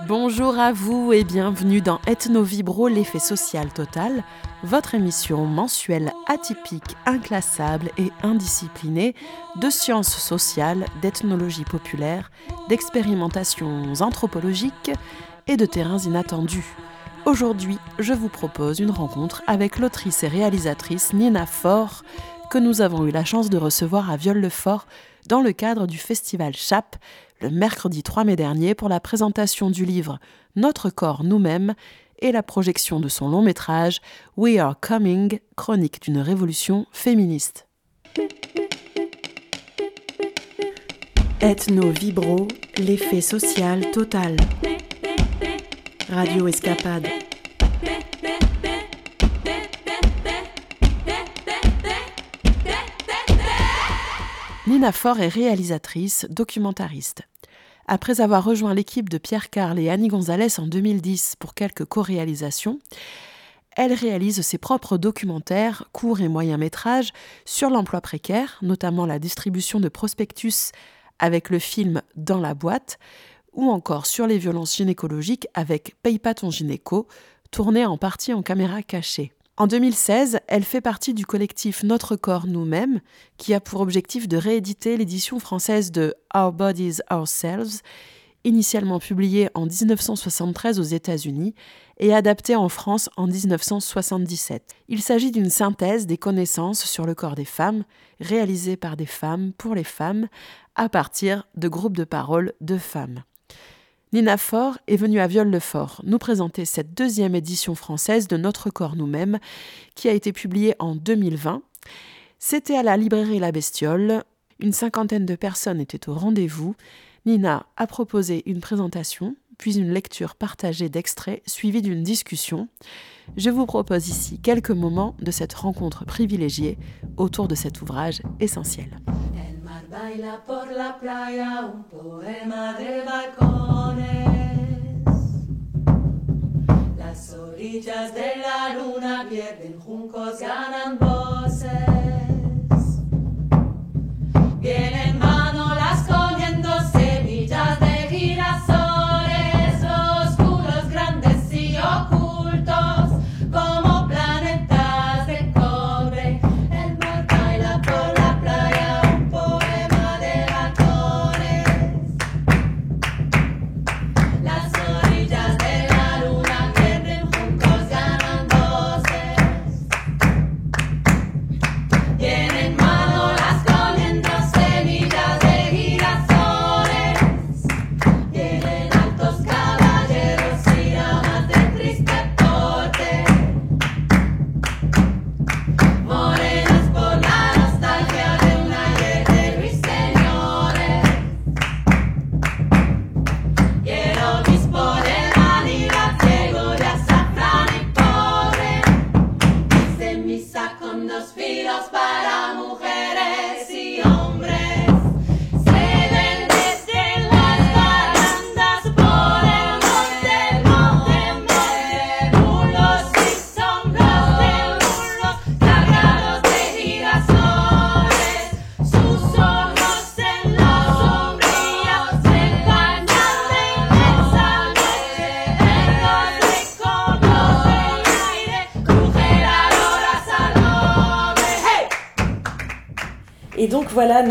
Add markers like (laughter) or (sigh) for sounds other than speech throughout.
Bonjour à vous et bienvenue dans Ethno Vibro, l'effet social total, votre émission mensuelle atypique, inclassable et indisciplinée de sciences sociales, d'ethnologie populaire, d'expérimentations anthropologiques et de terrains inattendus. Aujourd'hui, je vous propose une rencontre avec l'autrice et réalisatrice Nina Faure, que nous avons eu la chance de recevoir à Viol-le-Fort dans le cadre du festival CHAP le mercredi 3 mai dernier pour la présentation du livre Notre corps nous-mêmes et la projection de son long métrage We Are Coming, chronique d'une révolution féministe. Ethno Vibro, l'effet social total. Radio Escapade. Nina Faure est réalisatrice, documentariste. Après avoir rejoint l'équipe de Pierre Carl et Annie Gonzalez en 2010 pour quelques co-réalisations, elle réalise ses propres documentaires, courts et moyens métrages, sur l'emploi précaire, notamment la distribution de prospectus avec le film Dans la boîte, ou encore sur les violences gynécologiques avec Paye pas ton gynéco, tourné en partie en caméra cachée. En 2016, elle fait partie du collectif Notre Corps Nous-mêmes, qui a pour objectif de rééditer l'édition française de Our Bodies Ourselves, initialement publiée en 1973 aux États-Unis et adaptée en France en 1977. Il s'agit d'une synthèse des connaissances sur le corps des femmes, réalisée par des femmes pour les femmes, à partir de groupes de parole de femmes. Nina Faure est venue à Viol-le-Fort nous présenter cette deuxième édition française de Notre corps nous-mêmes, qui a été publiée en 2020. C'était à la librairie La Bestiole. Une cinquantaine de personnes étaient au rendez-vous. Nina a proposé une présentation, puis une lecture partagée d'extraits suivie d'une discussion. Je vous propose ici quelques moments de cette rencontre privilégiée autour de cet ouvrage essentiel. Baila por la playa un poema de balcones. Las orillas de la luna pierden juncos, ganan voces. Vienen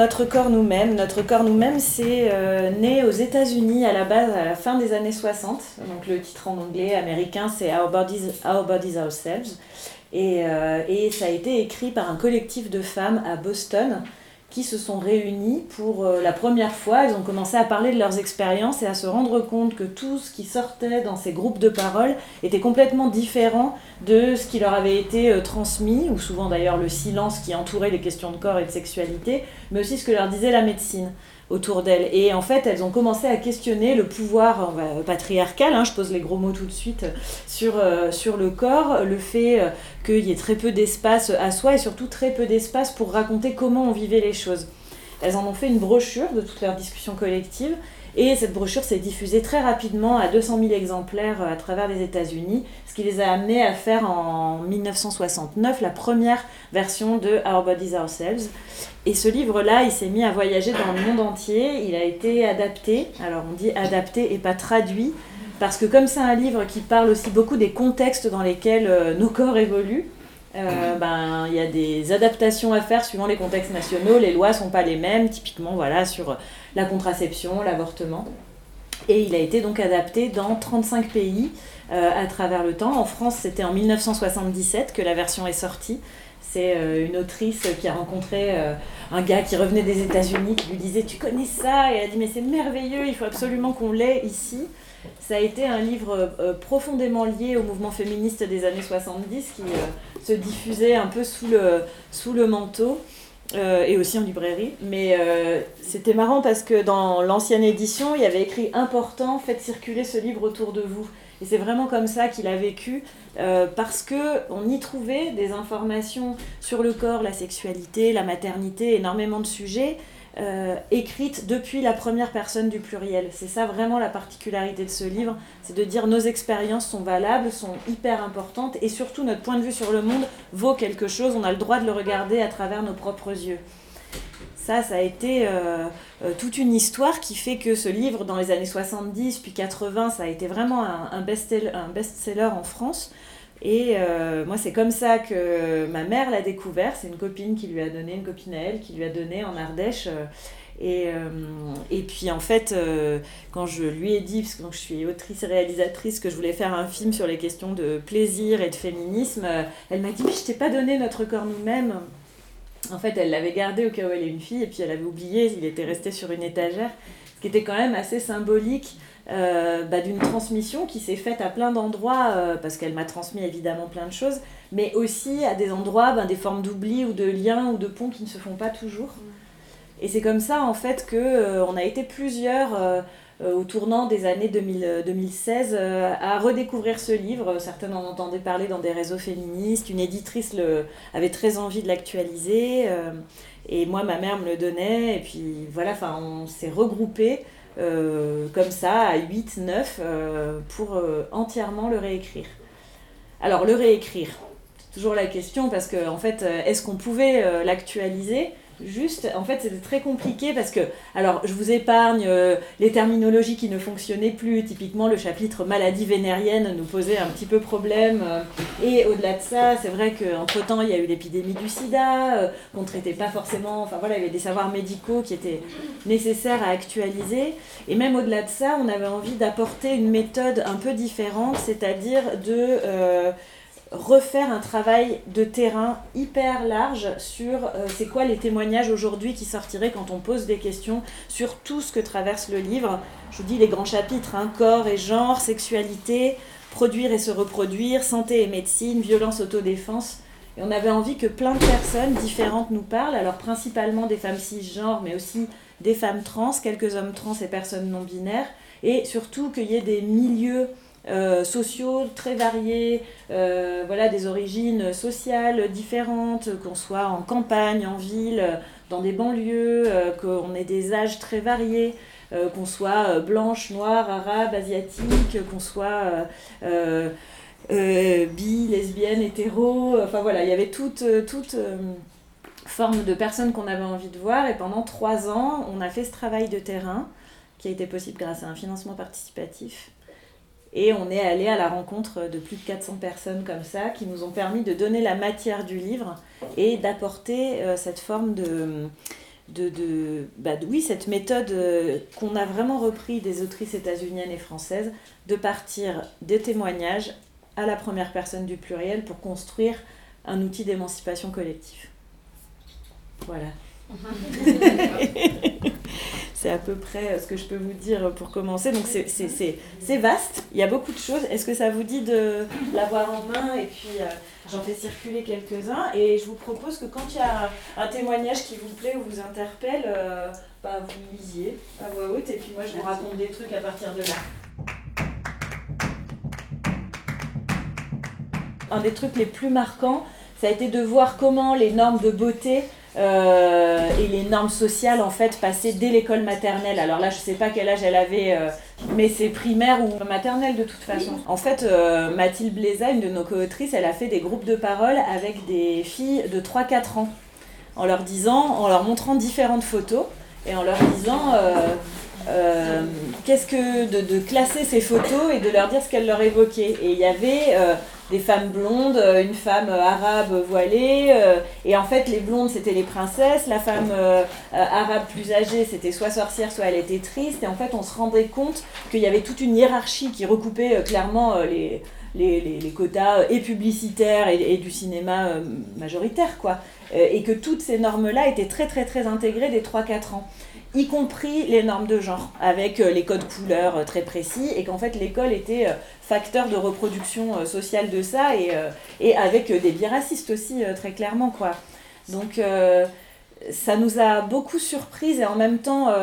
notre corps nous-mêmes. Notre corps nous-mêmes, c'est euh, né aux États-Unis à la base, à la fin des années 60. Donc le titre en anglais américain, c'est Our Bodies, Our Bodies Ourselves. Et, euh, et, ça a été écrit par un collectif de femmes à Boston qui se sont réunies pour euh, la première fois. Elles ont commencé à parler de leurs expériences et à se rendre compte que tout ce qui sortait dans ces groupes de parole était complètement différent de ce qui leur avait été euh, transmis, ou souvent d'ailleurs le silence qui entourait les questions de corps et de sexualité, mais aussi ce que leur disait la médecine autour d'elles. Et en fait, elles ont commencé à questionner le pouvoir euh, patriarcal, hein, je pose les gros mots tout de suite, sur, euh, sur le corps, le fait euh, qu'il y ait très peu d'espace à soi et surtout très peu d'espace pour raconter comment on vivait les choses. Elles en ont fait une brochure de toutes leurs discussions collectives et cette brochure s'est diffusée très rapidement à 200 000 exemplaires à travers les États-Unis, ce qui les a amenés à faire en 1969 la première version de Our Bodies Ourselves. Et ce livre-là, il s'est mis à voyager dans le monde entier. Il a été adapté, alors on dit adapté et pas traduit, parce que comme c'est un livre qui parle aussi beaucoup des contextes dans lesquels euh, nos corps évoluent, euh, ben, il y a des adaptations à faire suivant les contextes nationaux, les lois sont pas les mêmes, typiquement voilà, sur la contraception, l'avortement. Et il a été donc adapté dans 35 pays à travers le temps. En France, c'était en 1977 que la version est sortie. C'est euh, une autrice qui a rencontré euh, un gars qui revenait des États-Unis qui lui disait Tu connais ça Et elle a dit Mais c'est merveilleux, il faut absolument qu'on l'ait ici. Ça a été un livre euh, profondément lié au mouvement féministe des années 70 qui se diffusait un peu sous le, sous le manteau. et aussi en librairie. Mais c'était marrant parce que dans l'ancienne édition, il y avait écrit important, faites circuler ce livre autour de vous. Et c'est vraiment comme ça qu'il a vécu, euh, parce qu'on y trouvait des informations sur le corps, la sexualité, la maternité, énormément de sujets. Euh, écrites depuis la première personne du pluriel. C'est ça vraiment la particularité de ce livre, c'est de dire nos expériences sont valables, sont hyper importantes et surtout notre point de vue sur le monde vaut quelque chose, on a le droit de le regarder à travers nos propres yeux. Ça, ça a été euh, euh, toute une histoire qui fait que ce livre, dans les années 70 puis 80, ça a été vraiment un, best-seller en France. Et euh, moi, c'est comme ça que ma mère l'a découvert. C'est une copine qui lui a donné, une copine à elle, qui lui a donné en Ardèche. Et, et, puis en fait, quand je lui ai dit, parce que je suis autrice et réalisatrice, que je voulais faire un film sur les questions de plaisir et de féminisme, elle m'a dit, mais je t'ai pas donné notre corps nous-mêmes. En fait, elle l'avait gardé au cas où elle est une fille, et puis elle avait oublié, il était resté sur une étagère, ce qui était quand même assez symbolique euh, bah, d'une transmission qui s'est faite à plein d'endroits, euh, parce qu'elle m'a transmis évidemment plein de choses, mais aussi à des endroits, ben, des formes d'oubli ou de liens ou de ponts qui ne se font pas toujours. Et c'est comme ça, en fait, qu'on euh, on a été plusieurs au tournant des années 2016 euh, à redécouvrir ce livre. Certains en entendaient parler dans des réseaux féministes. Une éditrice le, avait très envie de l'actualiser. Et moi, ma mère me le donnait. Et puis voilà, on s'est regroupés comme ça à 8, 9 pour entièrement le réécrire. Alors, le réécrire, c'est toujours la question parce que, en fait, est-ce qu'on pouvait l'actualiser? Juste, en fait, c'était très compliqué parce que, alors, je vous épargne euh, les terminologies qui ne fonctionnaient plus. Typiquement, le chapitre maladie vénérienne nous posait un petit peu problème. Euh, et au-delà de ça, c'est vrai qu'entre-temps, il y a eu l'épidémie du sida, euh, qu'on ne traitait pas forcément. Enfin voilà, il y avait des savoirs médicaux qui étaient nécessaires à actualiser. Et même au-delà de ça, on avait envie d'apporter une méthode un peu différente, c'est-à-dire de refaire un travail de terrain hyper large sur euh, c'est quoi les témoignages aujourd'hui qui sortiraient quand on pose des questions sur tout ce que traverse le livre. Je vous dis les grands chapitres, hein, corps et genre, sexualité, produire et se reproduire, santé et médecine, violence, autodéfense. Et on avait envie que plein de personnes différentes nous parlent, alors principalement des femmes cisgenres, mais aussi des femmes trans, quelques hommes trans et personnes non binaires, et surtout qu'il y ait des milieux euh, sociaux très variés, euh, voilà, des origines sociales différentes, qu'on soit en campagne, en ville, dans des banlieues, euh, qu'on ait des âges très variés, qu'on soit blanche, noire, arabe, asiatique, qu'on soit bi, lesbienne, hétéro, enfin voilà, il y avait toute, toute forme de personnes qu'on avait envie de voir et pendant trois ans, on a fait ce travail de terrain qui a été possible grâce à un financement participatif et on est allé à la rencontre de plus de 400 personnes comme ça qui nous ont permis de donner la matière du livre et d'apporter euh, cette forme de, de, bah, oui, cette méthode euh, qu'on a vraiment repris des autrices états-uniennes et françaises, de partir des témoignages à la première personne du pluriel pour construire un outil d'émancipation collective. Voilà. (laughs) c'est à peu près euh, ce que je peux vous dire pour commencer. Donc c'est vaste, il y a beaucoup de choses. Est-ce que ça vous dit de l'avoir en main Et puis euh, j'en fais circuler quelques-uns? Et je vous propose que quand il y a un témoignage qui vous plaît ou vous interpelle, euh, bah, vous lisiez à voix haute. Et puis moi je vous raconte des trucs à partir de là. Un des trucs les plus marquants, ça a été de voir comment les normes de beauté euh, et les normes sociales en fait passaient dès l'école maternelle. Alors là, je sais pas quel âge elle avait, euh, mais c'est primaire ou maternelle de toute façon. En fait, euh, Mathilde Bléza, une de nos co-autrices, elle a fait des groupes de parole avec des filles de 3-4 ans, en leur disant, en leur montrant différentes photos et en leur disant qu'est-ce que de, classer ces photos et de leur dire ce qu'elles leur évoquaient. Et il y avait des femmes blondes, une femme arabe voilée, et en fait les blondes c'était les princesses, la femme arabe plus âgée c'était soit sorcière, soit elle était triste, et en fait on se rendait compte qu'il y avait toute une hiérarchie qui recoupait clairement les, les, les, quotas euh, et publicitaires et, du cinéma euh, majoritaire, quoi. Euh, et que toutes ces normes-là étaient très, très, très intégrées des 3-4 ans y compris les normes de genre, avec les codes couleurs très précis, et qu'en fait l'école était facteur de reproduction sociale de ça, et, et avec des biais racistes aussi, très clairement, quoi. Donc ça nous a beaucoup surprises et en même temps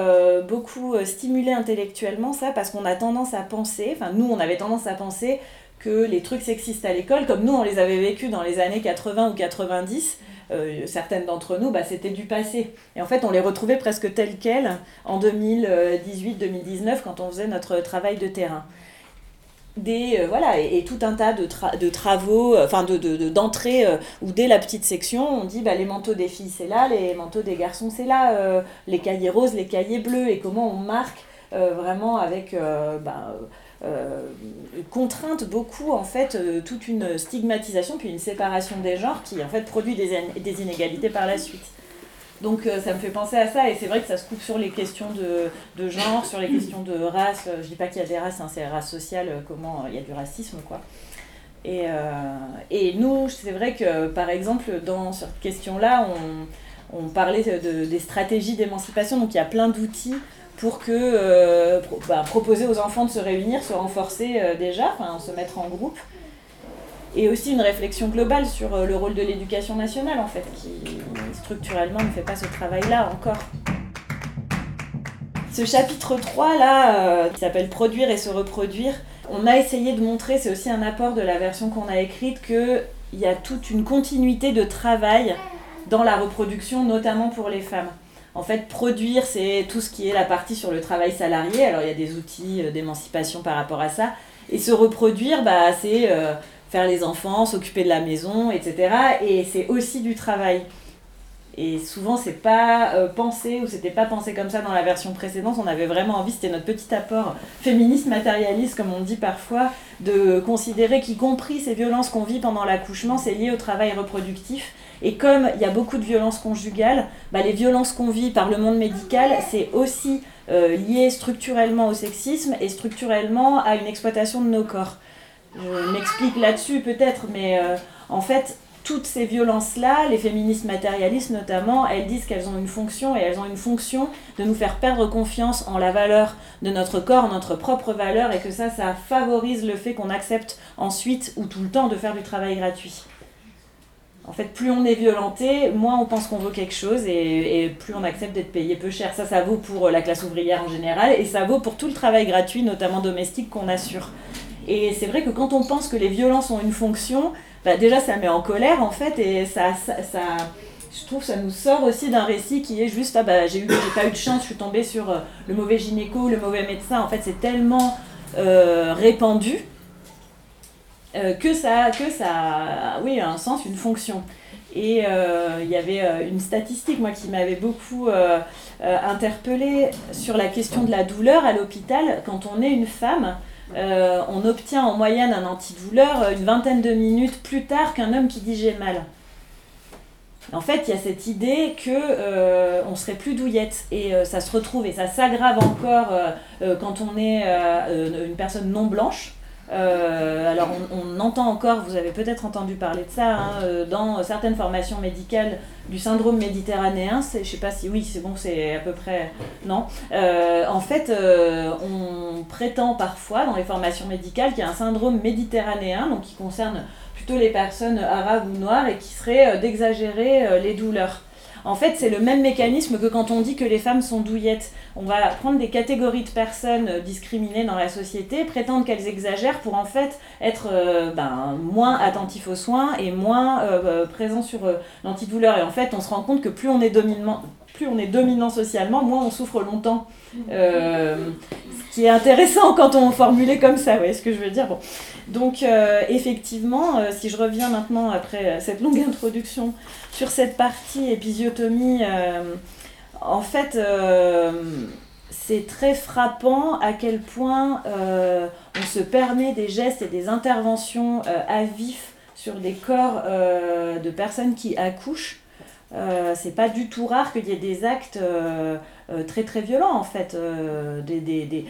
beaucoup stimulé intellectuellement ça, parce qu'on a tendance à penser, enfin nous on avait tendance à penser que les trucs sexistes à l'école, comme nous on les avait vécus dans les années 80 ou 90, euh, certaines d'entre nous, bah, c'était du passé. Et en fait, on les retrouvait presque tels quels en 2018-2019 quand on faisait notre travail de terrain. Des, euh, voilà, et, tout un tas de, de travaux, euh, enfin d'entrées, de, d'entrées où dès la petite section, on dit bah, les manteaux des filles c'est là, les manteaux des garçons c'est là, les cahiers roses, les cahiers bleus, et comment on marque vraiment avec... Bah, contrainte beaucoup en fait euh, toute une stigmatisation puis une séparation des genres qui en fait produit des, inégalités par la suite. Donc euh, ça me fait penser à ça et c'est vrai que ça se coupe sur les questions de, de genre, sur les questions de race. Je dis pas qu'il y a des races, hein, c'est race sociale, comment il y a du racisme quoi. Et, et nous, c'est vrai que par exemple dans cette question-là, on, on parlait de, des stratégies d'émancipation, donc il y a plein d'outils pour que euh, bah, proposer aux enfants de se réunir, se renforcer euh, déjà, se mettre en groupe. Et aussi une réflexion globale sur euh, le rôle de l'éducation nationale en fait, qui structurellement ne fait pas ce travail-là encore. Ce chapitre 3 là, qui s'appelle Produire et se reproduire, on a essayé de montrer, c'est aussi un apport de la version qu'on a écrite, qu'il y a toute une continuité de travail dans la reproduction, notamment pour les femmes. En fait, produire, c'est tout ce qui est la partie sur le travail salarié. Alors, il y a des outils euh, d'émancipation par rapport à ça. Et se reproduire, bah, c'est euh, faire les enfants, s'occuper de la maison, etc. Et c'est aussi du travail. Et souvent, c'est pas euh, pensé, ou c'était pas pensé comme ça dans la version précédente. On avait vraiment envie, c'était notre petit apport féministe, matérialiste, comme on dit parfois, de considérer qu'y compris ces violences qu'on vit pendant l'accouchement, c'est lié au travail reproductif et comme il y a beaucoup de violences conjugales, bah, les violences qu'on vit par le monde médical, c'est aussi euh, lié structurellement au sexisme et structurellement à une exploitation de nos corps. Je m'explique là-dessus peut-être, mais euh, en fait, toutes ces violences-là, les féministes matérialistes notamment, elles disent qu'elles ont une fonction et elles ont une fonction de nous faire perdre confiance en la valeur de notre corps, notre propre valeur, et que ça, ça favorise le fait qu'on accepte ensuite ou tout le temps de faire du travail gratuit. En fait, plus on est violenté, moins on pense qu'on vaut quelque chose et, plus on accepte d'être payé peu cher. Ça, ça vaut pour la classe ouvrière en général et ça vaut pour tout le travail gratuit, notamment domestique, qu'on assure. Et c'est vrai que quand on pense que les violences ont une fonction, bah, déjà ça met en colère en fait et ça, ça, je trouve ça nous sort aussi d'un récit qui est juste ah bah j'ai eu pas eu de chance, je suis tombée sur euh, le mauvais gynéco, le mauvais médecin. En fait, c'est tellement euh, répandu euh, que, ça, que ça a oui, un sens, une fonction. Et il y avait une statistique, moi, qui m'avait beaucoup interpellée sur la question de la douleur à l'hôpital. Quand on est une femme, on obtient en moyenne un antidouleur une vingtaine de minutes plus tard qu'un homme qui dit j'ai mal. En fait, il y a cette idée que on serait plus douillette et ça se retrouve et ça s'aggrave encore quand on est une personne non blanche. Euh, alors on, entend encore, vous avez peut-être entendu parler de ça, hein, euh, dans certaines formations médicales du syndrome méditerranéen, je sais pas si oui, c'est bon, c'est à peu près non. Euh, en fait, on prétend parfois dans les formations médicales qu'il y a un syndrome méditerranéen, donc qui concerne plutôt les personnes arabes ou noires et qui serait d'exagérer les douleurs. En fait, c'est le même mécanisme que quand on dit que les femmes sont douillettes. On va prendre des catégories de personnes euh, discriminées dans la société, prétendre qu'elles exagèrent pour en fait être euh, ben, moins attentifs aux soins et moins euh, présents sur l'antidouleur. Et en fait, on se rend compte que plus on est dominant, on est dominant socialement, moins on souffre longtemps. ce qui est intéressant quand on formulait comme ça, vous voyez ce que je veux dire. Donc effectivement, si je reviens maintenant après cette longue introduction sur cette partie épisiotomie, euh, en fait, euh, c'est très frappant à quel point on se permet des gestes et des interventions à vif sur des corps de personnes qui accouchent euh, c'est pas du tout rare qu'il y ait des actes euh, euh, très très violents en fait, des, des, des,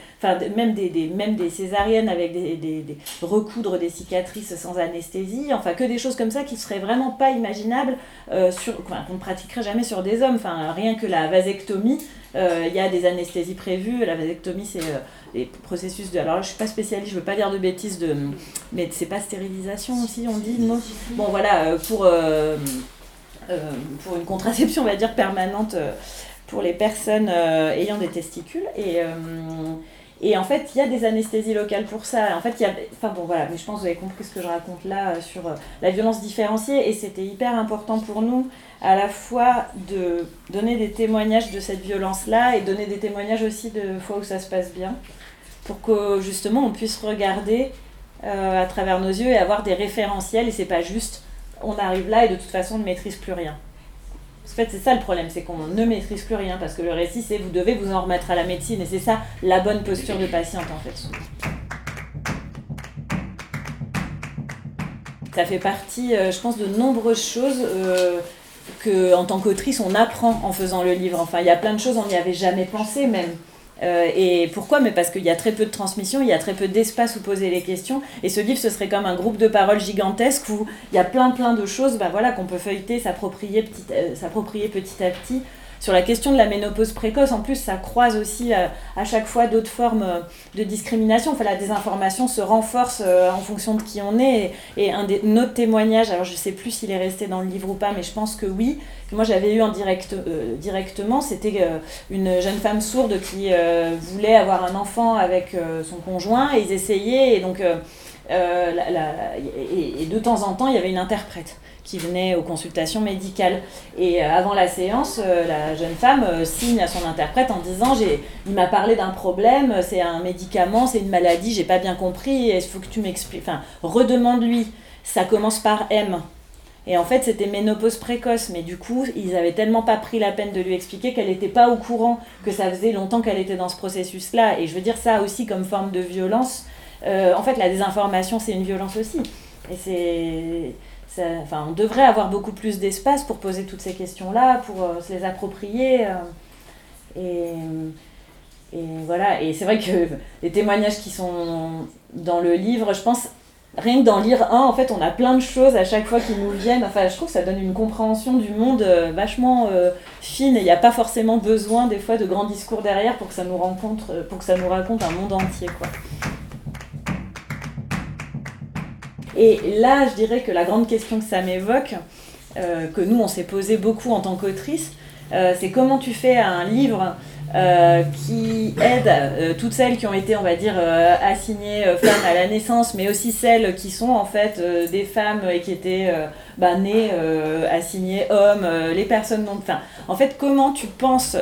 même, des, même des césariennes avec des, recoudre des cicatrices sans anesthésie, enfin que des choses comme ça qui seraient vraiment pas imaginables, sur, qu'on ne pratiquerait jamais sur des hommes, enfin rien que la vasectomie, il y a des anesthésies prévues, la vasectomie c'est les processus de... Alors là je suis pas spécialiste, je veux pas dire de bêtises, de, mais c'est pas stérilisation aussi on dit, non? Bon voilà, pour... Euh, pour une contraception, on va dire, permanente euh, pour les personnes euh, ayant des testicules. Et, et en fait, il y a des anesthésies locales pour ça. En fait, il y a. Enfin bon, voilà, mais je pense que vous avez compris ce que je raconte là sur la violence différenciée. Et c'était hyper important pour nous, à la fois de donner des témoignages de cette violence-là et donner des témoignages aussi de fois où ça se passe bien. Pour que justement on puisse regarder à travers nos yeux et avoir des référentiels. Et c'est pas juste on arrive là et de toute façon on ne maîtrise plus rien. En fait, c'est ça le problème, c'est qu'on ne maîtrise plus rien parce que le récit, c'est vous devez vous en remettre à la médecine et c'est ça la bonne posture de patiente en fait. Ça fait partie, euh, je pense, de nombreuses choses euh, que, en tant qu'autrice, on apprend en faisant le livre. Enfin, il y a plein de choses, on n'y avait jamais pensé même. Euh, et pourquoi? Mais parce qu'il y a très peu de transmission, il y a très peu d'espace où poser les questions. Et ce livre, ce serait comme un groupe de paroles gigantesque où il y a plein plein de choses bah, voilà, qu'on peut feuilleter, s'approprier petit, euh, s'approprier petit à petit sur la question de la ménopause précoce, en plus, ça croise aussi euh, à chaque fois d'autres formes euh, de discrimination. Enfin, la désinformation se renforce euh, en fonction de qui on est. Et, un des, autre témoignage, alors je ne sais plus s'il est resté dans le livre ou pas, mais je pense que oui, moi j'avais eu en direct, directement, c'était une jeune femme sourde qui voulait avoir un enfant avec son conjoint et ils essayaient. Et donc, et de temps en temps, il y avait une interprète qui venait aux consultations médicales. Et euh, avant la séance, euh, la jeune femme euh, signe à son interprète en disant il m'a parlé d'un problème, c'est un médicament, c'est une maladie, j'ai pas bien compris, il faut que tu m'expliques. Enfin, redemande-lui. Ça commence par M. Et en fait, c'était ménopause précoce, mais du coup, ils avaient tellement pas pris la peine de lui expliquer qu'elle n'était pas au courant, que ça faisait longtemps qu'elle était dans ce processus-là. Et je veux dire ça aussi comme forme de violence. En fait, la désinformation, c'est une violence aussi. Et c'est enfin, on devrait avoir beaucoup plus d'espace pour poser toutes ces questions-là, pour euh, se les approprier. Euh, et, voilà, et c'est vrai que les témoignages qui sont dans le livre, je pense, rien que d'en lire un, en fait, on a plein de choses à chaque fois qui nous viennent. Enfin, je trouve que ça donne une compréhension du monde euh, vachement fine et il n'y a pas forcément besoin des fois de grands discours derrière pour que ça nous rencontre, pour que ça nous raconte un monde entier, quoi. Et là, je dirais que la grande question que ça m'évoque, euh, que nous, on s'est posé beaucoup en tant qu'autrice, euh, c'est comment tu fais un livre euh, qui aide toutes celles qui ont été, on va dire, assignées femmes à la naissance, mais aussi celles qui sont en fait des femmes et qui étaient bah, nées assignées hommes, les personnes non... Enfin, en fait, comment tu penses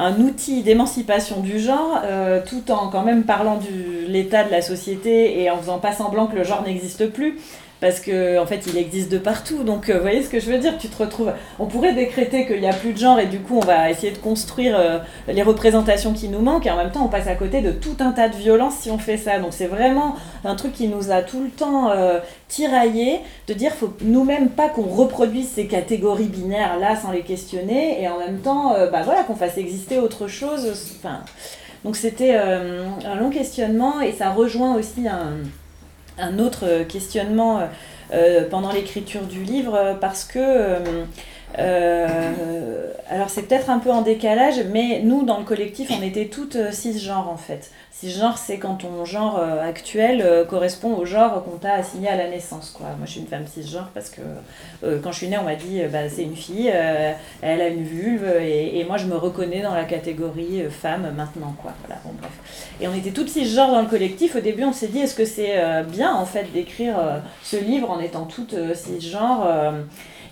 un outil d'émancipation du genre, euh, tout en quand même parlant de l'état de la société et en faisant pas semblant que le genre n'existe plus parce que en fait il existe de partout. Donc euh, vous voyez ce que je veux dire? Tu te retrouves on pourrait décréter qu'il n'y a plus de genre et du coup on va essayer de construire euh, les représentations qui nous manquent et en même temps on passe à côté de tout un tas de violences si on fait ça. Donc c'est vraiment un truc qui nous a tout le temps euh, tiraillé de dire faut nous-mêmes pas qu'on reproduise ces catégories binaires là sans les questionner et en même temps bah voilà qu'on fasse exister autre chose. Enfin donc c'était un long questionnement et ça rejoint aussi un un autre questionnement euh, euh, pendant l'écriture du livre parce que euh, alors c'est peut-être un peu en décalage, mais nous dans le collectif on était toutes cisgenres en fait. Cisgenre c'est quand ton genre actuel correspond au genre qu'on t'a assigné à la naissance. Quoi. Moi je suis une femme cisgenre parce que quand je suis née on m'a dit bah, c'est une fille, elle a une vulve et, et, moi je me reconnais dans la catégorie femme maintenant. Quoi. Voilà, bon, bref. Et on était toutes cisgenres dans le collectif. Au début on s'est dit est-ce que c'est bien en fait d'écrire ce livre en étant toutes cisgenres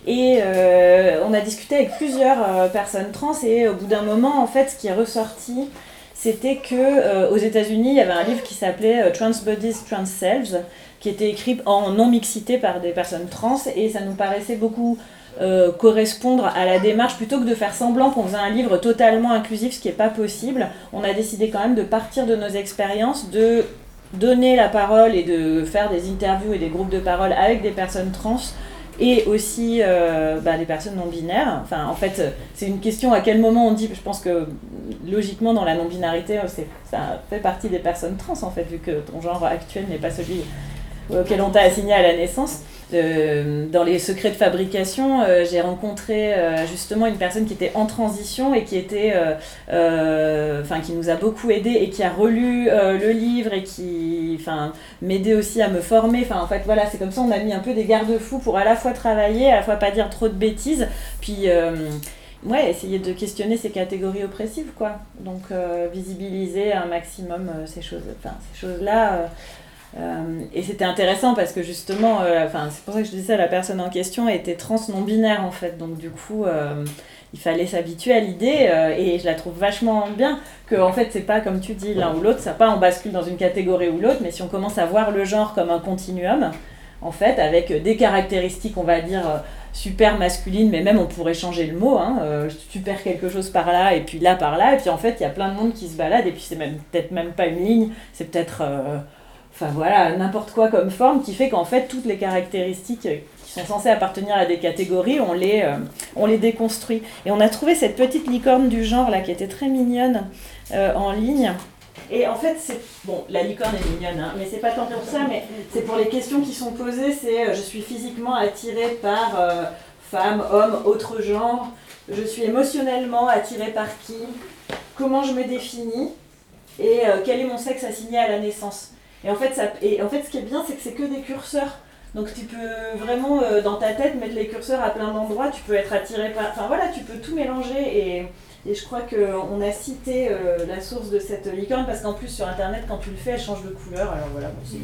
et euh, on a discuté avec plusieurs euh, personnes trans et au bout d'un moment, en fait, ce qui est ressorti, c'était que euh, aux États-Unis, il y avait un livre qui s'appelait Trans Bodies, Trans Selves, qui était écrit en non mixité par des personnes trans et ça nous paraissait beaucoup euh, correspondre à la démarche plutôt que de faire semblant qu'on faisait un livre totalement inclusif, ce qui n'est pas possible. On a décidé quand même de partir de nos expériences, de donner la parole et de faire des interviews et des groupes de parole avec des personnes trans et aussi euh, bah, des personnes non binaires. Enfin, en fait, c'est une question à quel moment on dit. Je pense que logiquement, dans la non binarité, ça fait partie des personnes trans en fait, vu que ton genre actuel n'est pas celui auquel on t'a assigné à la naissance. Euh, dans les secrets de fabrication, euh, j'ai rencontré euh, justement une personne qui était en transition et qui était, enfin, qui nous a beaucoup aidé et qui a relu le livre et qui, enfin, m'aidait aussi à me former. Enfin, en fait, voilà, c'est comme ça, on a mis un peu des garde-fous pour à la fois travailler, à la fois pas dire trop de bêtises, puis ouais, essayer de questionner ces catégories oppressives, quoi. Donc, visibiliser un maximum ces choses, enfin, ces choses-là. Euh, et c'était intéressant parce que justement, euh, enfin, c'est pour ça que je disais, la personne en question était trans non binaire en fait. Donc du coup, euh, il fallait s'habituer à l'idée et je la trouve vachement bien que en fait, c'est pas comme tu dis l'un ou l'autre, ça pas on bascule dans une catégorie ou l'autre, mais si on commence à voir le genre comme un continuum, en fait, avec des caractéristiques, on va dire super masculines, mais même on pourrait changer le mot, hein, tu perds quelque chose par là et puis là par là, et puis en fait, il y a plein de monde qui se balade et puis c'est même peut-être même pas une ligne, c'est peut-être enfin voilà, n'importe quoi comme forme, qui fait qu'en fait, toutes les caractéristiques qui sont censées appartenir à des catégories, on les, euh, on les déconstruit. Et on a trouvé cette petite licorne du genre là, qui était très mignonne euh, en ligne. Et en fait, c'est. Bon, la licorne est mignonne, hein, mais c'est pas tant pour ça, mais c'est pour les questions qui sont posées c'est euh, je suis physiquement attirée par femme, homme, autre genre. Je suis émotionnellement attirée par qui? Comment je me définis? Et quel est mon sexe assigné à la naissance? Et en fait, ça, et en fait ce qui est bien, c'est que c'est que des curseurs. Donc tu peux vraiment euh, dans ta tête mettre les curseurs à plein d'endroits, tu peux être attiré par... Enfin voilà, tu peux tout mélanger. Et, et je crois qu'on a cité euh, la source de cette licorne parce qu'en plus sur internet quand tu le fais elle change de couleur, alors voilà, bon, c'est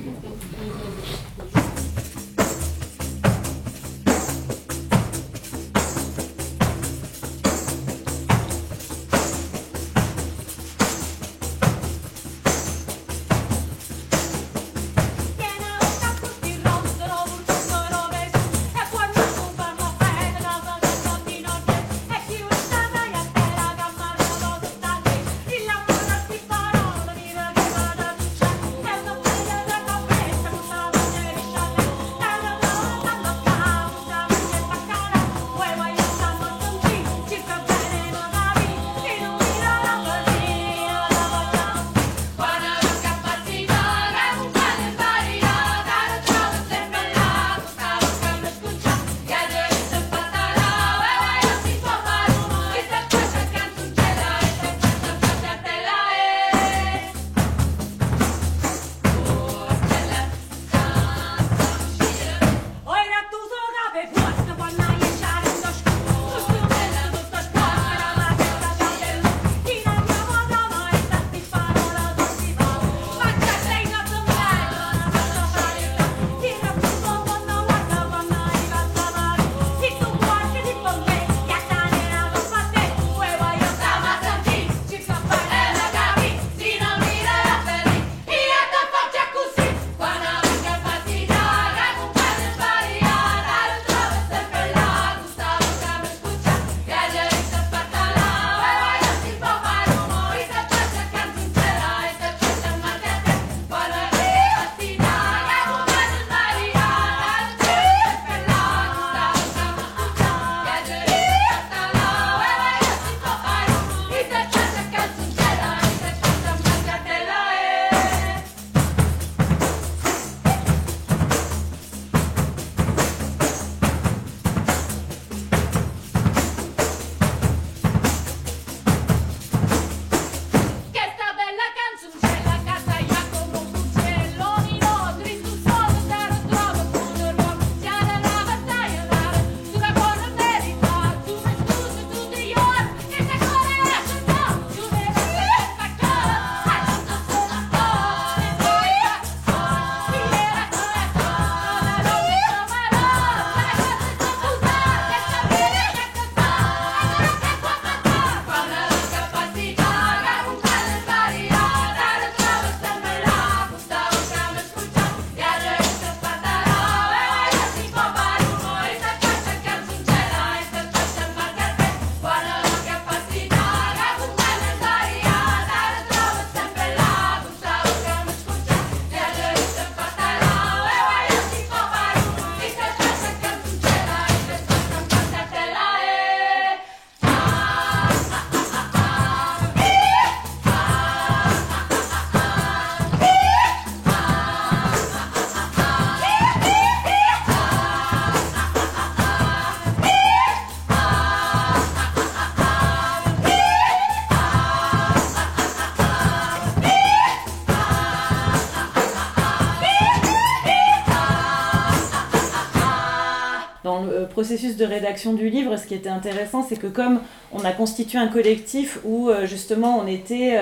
processus de rédaction du livre, ce qui était intéressant, c'est que comme on a constitué un collectif où justement on était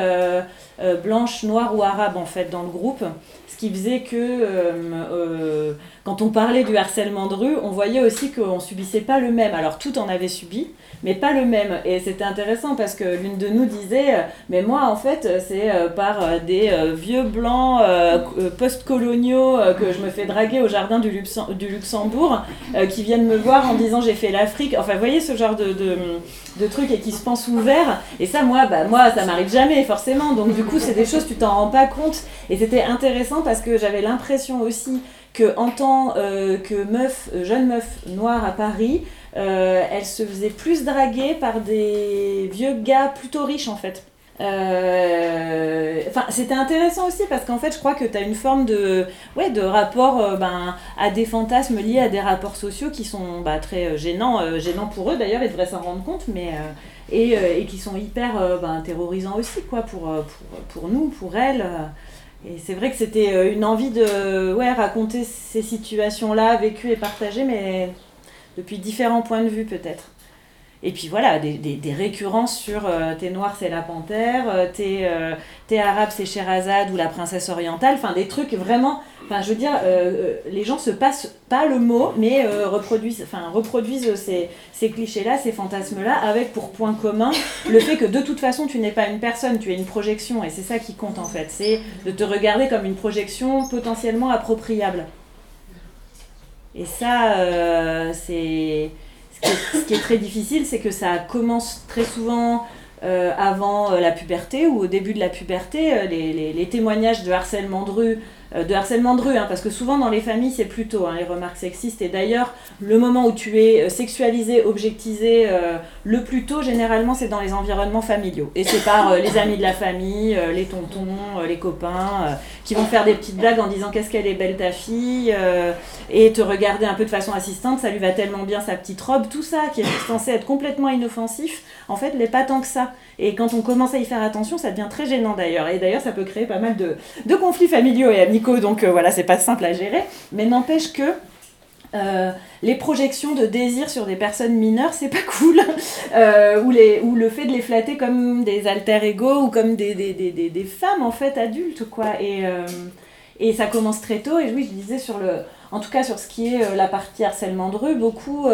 blanche, noire ou arabe en fait dans le groupe, ce qui faisait que quand on parlait du harcèlement de rue, on voyait aussi qu'on subissait pas le même. Alors tout en avait subi, mais pas le même. Et c'était intéressant parce que l'une de nous disait, euh, mais moi en fait c'est euh, par euh, des vieux blancs post-coloniaux que je me fais draguer au jardin du, Luxembourg qui viennent me voir en disant j'ai fait l'Afrique. Enfin vous voyez ce genre de, trucs et qui se pensent ouverts. Et ça moi, bah, moi ça m'arrive jamais forcément. Donc du coup c'est des choses tu t'en rends pas compte. Et c'était intéressant parce que j'avais l'impression aussi que en tant que meuf, jeune meuf noire à Paris, euh, elle se faisait plus draguer par des vieux gars plutôt riches en fait. Euh, c'était intéressant aussi parce qu'en fait, je crois que tu as une forme de, ouais, de rapport euh, ben, à des fantasmes liés à des rapports sociaux qui sont bah, très gênants, gênants pour eux d'ailleurs, ils devraient s'en rendre compte, mais, et, et, qui sont hyper ben, terrorisants aussi quoi, pour, pour, pour nous, pour elles. Et c'est vrai que c'était une envie de ouais, raconter ces situations-là vécues et partagées, mais depuis différents points de vue peut-être. Et puis voilà, des, des, récurrences sur euh, t'es noir, c'est la panthère, euh, t'es, euh, arabe, c'est Sherazade ou la princesse orientale, enfin des trucs vraiment. Enfin, je veux dire, les gens se passent pas le mot, mais reproduisent, enfin, reproduisent ces, ces clichés-là, ces fantasmes-là, avec pour point commun le fait que de toute façon, tu n'es pas une personne, tu es une projection, et c'est ça qui compte en fait. C'est de te regarder comme une projection potentiellement appropriable. Et ça, euh, ce, qui est très difficile, c'est que ça commence très souvent euh, avant euh, la puberté ou au début de la puberté. Les, les, les témoignages de harcèlement de rue euh, de harcèlement de rue, hein, parce que souvent dans les familles c'est plutôt hein, les remarques sexistes, et d'ailleurs le moment où tu es euh, sexualisé, objectisé euh, le plus tôt, généralement c'est dans les environnements familiaux, et c'est par les amis de la famille, les tontons, les copains, qui vont faire des petites blagues en disant qu'est-ce qu'elle est belle ta fille, et te regarder un peu de façon assistante, ça lui va tellement bien sa petite robe, tout ça qui est censé être complètement inoffensif, en fait n'est pas tant que ça. Et quand on commence à y faire attention, ça devient très gênant d'ailleurs. Et d'ailleurs, ça peut créer pas mal de, conflits familiaux et amicaux, donc euh, voilà, c'est pas simple à gérer. Mais n'empêche que euh, les projections de désir sur des personnes mineures, c'est pas (laughs) cool. Euh, ou, le fait de les flatter comme des alter ego ou comme des, femmes en fait adultes, quoi. Et, et ça commence très tôt. Et oui, je disais sur le. En tout cas, sur ce qui est la partie harcèlement de rue, beaucoup,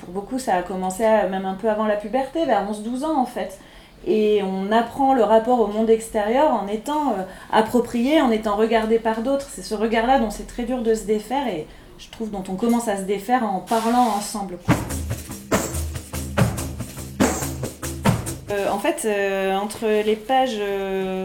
pour beaucoup, ça a commencé même un peu avant la puberté, vers 11-12 ans en fait et on apprend le rapport au monde extérieur en étant euh, approprié, en étant regardé par d'autres. C'est ce regard-là dont c'est très dur de se défaire et je trouve dont on commence à se défaire en parlant ensemble. Euh, en fait, euh, entre les pages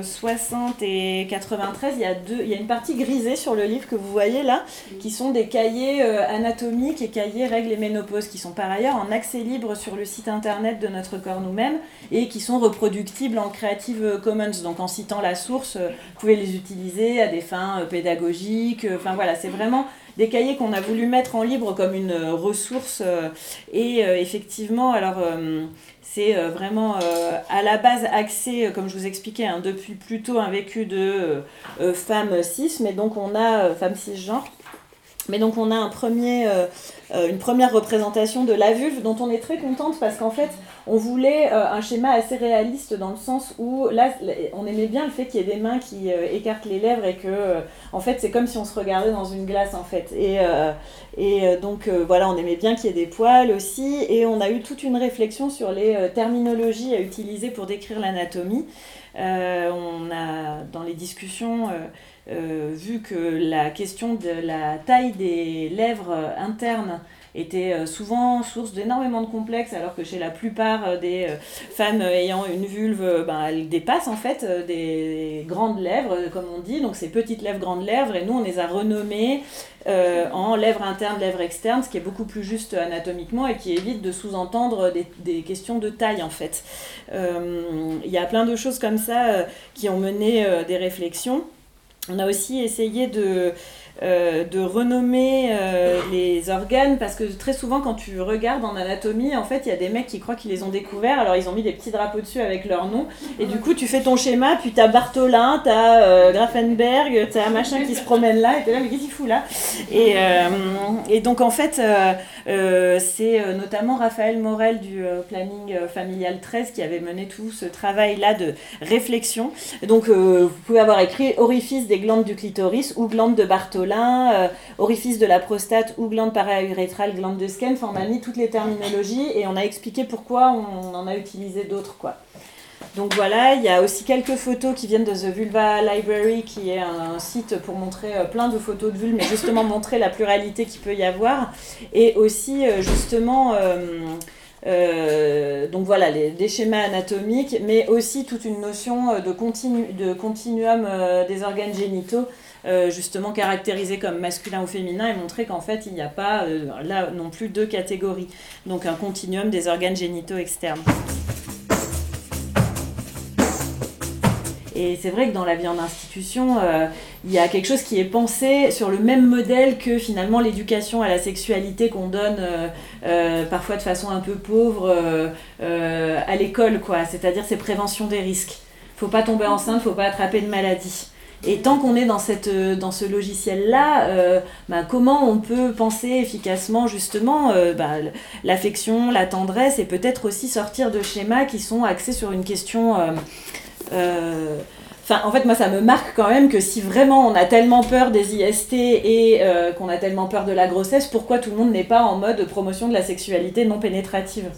60 euh, et 93, il y, a deux, il y a une partie grisée sur le livre que vous voyez là, qui sont des cahiers anatomiques et cahiers règles et ménopause, qui sont par ailleurs en accès libre sur le site internet de Notre Corps Nous-mêmes et qui sont reproductibles en Creative Commons. Donc en citant la source, vous pouvez les utiliser à des fins pédagogiques. Enfin voilà, c'est vraiment des cahiers qu'on a voulu mettre en libre comme une ressource. et effectivement, alors c'est euh, vraiment euh, à la base axé, euh, comme je vous expliquais, hein, depuis plutôt un vécu de femmes cis, mais donc on a femmes cisgenres. Mais donc on a un premier, une première représentation de la vulve dont on est très contente parce qu'en fait on voulait un schéma assez réaliste dans le sens où là on aimait bien le fait qu'il y ait des mains qui écartent les lèvres et que en fait c'est comme si on se regardait dans une glace en fait. Et, et euh, donc euh, voilà, on aimait bien qu'il y ait des poils aussi, et on a eu toute une réflexion sur les euh, terminologies à utiliser pour décrire l'anatomie. on a dans les discussions vu que la question de la taille des lèvres internes était euh, souvent source d'énormément de complexes, alors que chez la plupart euh, des euh, femmes ayant une vulve, ben, elles dépassent en fait des grandes lèvres, comme on dit, donc ces petites lèvres, grandes lèvres, et nous on les a renommées en lèvres internes, lèvres externes, ce qui est beaucoup plus juste anatomiquement et qui évite de sous-entendre des, questions de taille en fait. Il y a plein de choses comme ça qui ont mené des réflexions. On a aussi essayé de euh, de renommer euh, les organes parce que très souvent quand tu regardes en anatomie en fait il y a des mecs qui croient qu'ils les ont découverts. Alors ils ont mis des petits drapeaux dessus avec leur nom. Et du coup tu fais ton schéma puis t'as Bartholin t'as euh, Grafenberg t'as un machin qui se promène là et t'es là mais qu'est-ce qu'il fout là? Et, et donc en fait c'est notamment Raphaël Morel du planning familial 13 qui avait mené tout ce travail là de réflexion. Donc vous pouvez avoir écrit orifice des glandes du clitoris ou glandes de Bartholin euh, orifice de la prostate ou glande paraurétrale, glande de Skene. Enfin, on a mis toutes les terminologies et on a expliqué pourquoi on en a utilisé d'autres. quoi. Donc voilà, il y a aussi quelques photos qui viennent de The Vulva Library, qui est un site pour montrer euh, plein de photos de vulve, mais justement montrer la pluralité qu'il peut y avoir. Et aussi, euh, justement, donc voilà, des schémas anatomiques, mais aussi toute une notion de, de continuum des organes génitaux euh, justement caractérisé comme masculin ou féminin et montrer qu'en fait il n'y a pas euh, là non plus deux catégories, donc un continuum des organes génitaux externes. Et c'est vrai que dans la vie en institution, euh, il y a quelque chose qui est pensé sur le même modèle que finalement l'éducation à la sexualité qu'on donne parfois de façon un peu pauvre à l'école, quoi. C'est-à-dire ces préventions des risques. Faut pas tomber enceinte, faut pas attraper de maladie. Et tant qu'on est dans, euh, ce logiciel-là, euh, bah, comment on peut penser efficacement justement euh, bah, l'affection, la tendresse et peut-être aussi sortir de schémas qui sont axés sur une question... En fait, moi, ça me marque quand même que si vraiment on a tellement peur des IST et qu'on a tellement peur de la grossesse, pourquoi tout le monde n'est pas en mode promotion de la sexualité non pénétrative?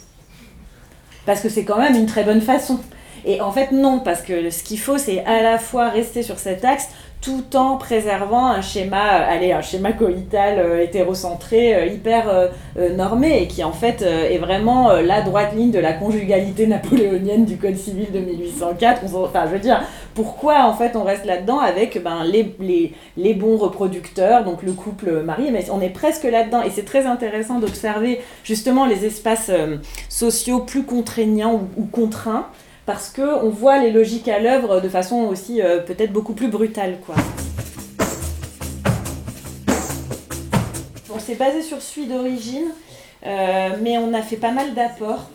Parce que c'est quand même une très bonne façon. Et en fait, non, parce que ce qu'il faut, c'est à la fois rester sur cet axe tout en préservant un schéma, euh, allez, un schéma coïtal euh, hétérocentré euh, hyper normé et qui en fait est vraiment la droite ligne de la conjugalité napoléonienne du Code civil de 1804. enfin, je veux dire, pourquoi en fait on reste là-dedans avec ben, les, les, les, bons reproducteurs, donc le couple marié, mais on est presque là-dedans et c'est très intéressant d'observer justement les espaces sociaux plus contraignants ou, ou contraints parce qu'on voit les logiques à l'œuvre de façon aussi euh, peut-être beaucoup plus brutale. Quoi. On s'est basé sur celui d'origine, euh, mais on a fait pas mal d'apports.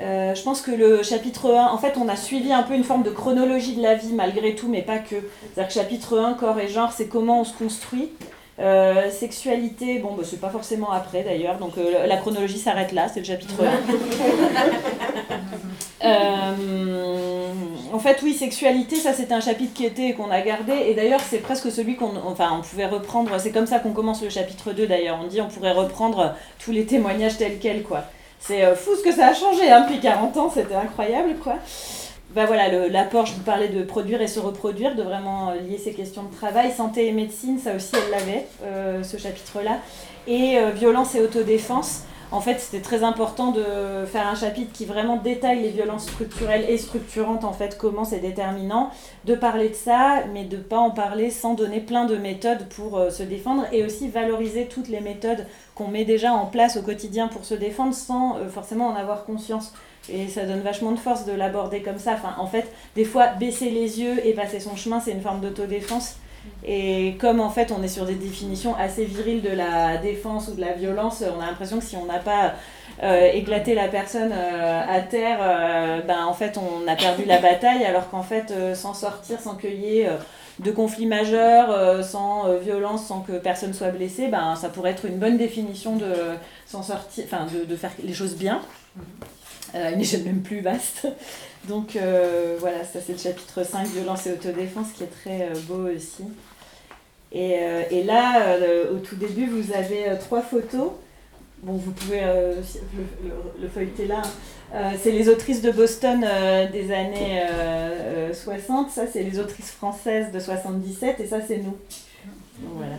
Euh, je pense que le chapitre 1, en fait, on a suivi un peu une forme de chronologie de la vie malgré tout, mais pas que. C'est-à-dire que chapitre 1, corps et genre, c'est comment on se construit. Sexualité, bon, bah, c'est pas forcément après d'ailleurs, donc la chronologie s'arrête là, c'est le chapitre 1. (laughs) Euh, en fait, oui, sexualité, ça c'était un chapitre qui était et qu'on a gardé, et d'ailleurs c'est presque celui qu'on enfin, on pouvait reprendre, c'est comme ça qu'on commence le chapitre 2 d'ailleurs, on dit on pourrait reprendre tous les témoignages tels quels, quoi. C'est fou ce que ça a changé hein, depuis 40 ans, c'était incroyable, quoi bah voilà, l'apport, je vous parlais de produire et se reproduire, de vraiment lier ces questions de travail. Santé et médecine, ça aussi, elle l'avait, euh, ce chapitre-là. Et euh, violence et autodéfense. En fait, c'était très important de faire un chapitre qui vraiment détaille les violences structurelles et structurantes, en fait, comment c'est déterminant, de parler de ça, mais de ne pas en parler sans donner plein de méthodes pour euh, se défendre, et aussi valoriser toutes les méthodes qu'on met déjà en place au quotidien pour se défendre sans forcément en avoir conscience. Et ça donne vachement de force de l'aborder comme ça. Enfin, en fait, des fois, baisser les yeux et passer son chemin, c'est une forme d'autodéfense. Et comme en fait on est sur des définitions assez viriles de la défense ou de la violence, on a l'impression que si on n'a pas euh, éclaté la personne euh, à terre, euh, ben en fait on a perdu la bataille, alors qu'en fait sans sortir, sans cueillir de conflits majeurs, sans violence, sans que personne soit blessé, ben ça pourrait être une bonne définition de s'en sortir, enfin de, de, faire les choses bien à une échelle même plus vaste. Donc euh, voilà, ça c'est le chapitre 5, violence et autodéfense, qui est très euh, beau aussi. Et, euh, et là, au tout début, vous avez trois photos. Bon, vous pouvez le, feuilleter là. c'est les autrices de Boston des années 60. Ça, c'est les autrices françaises de 77. Et ça, c'est nous. voilà.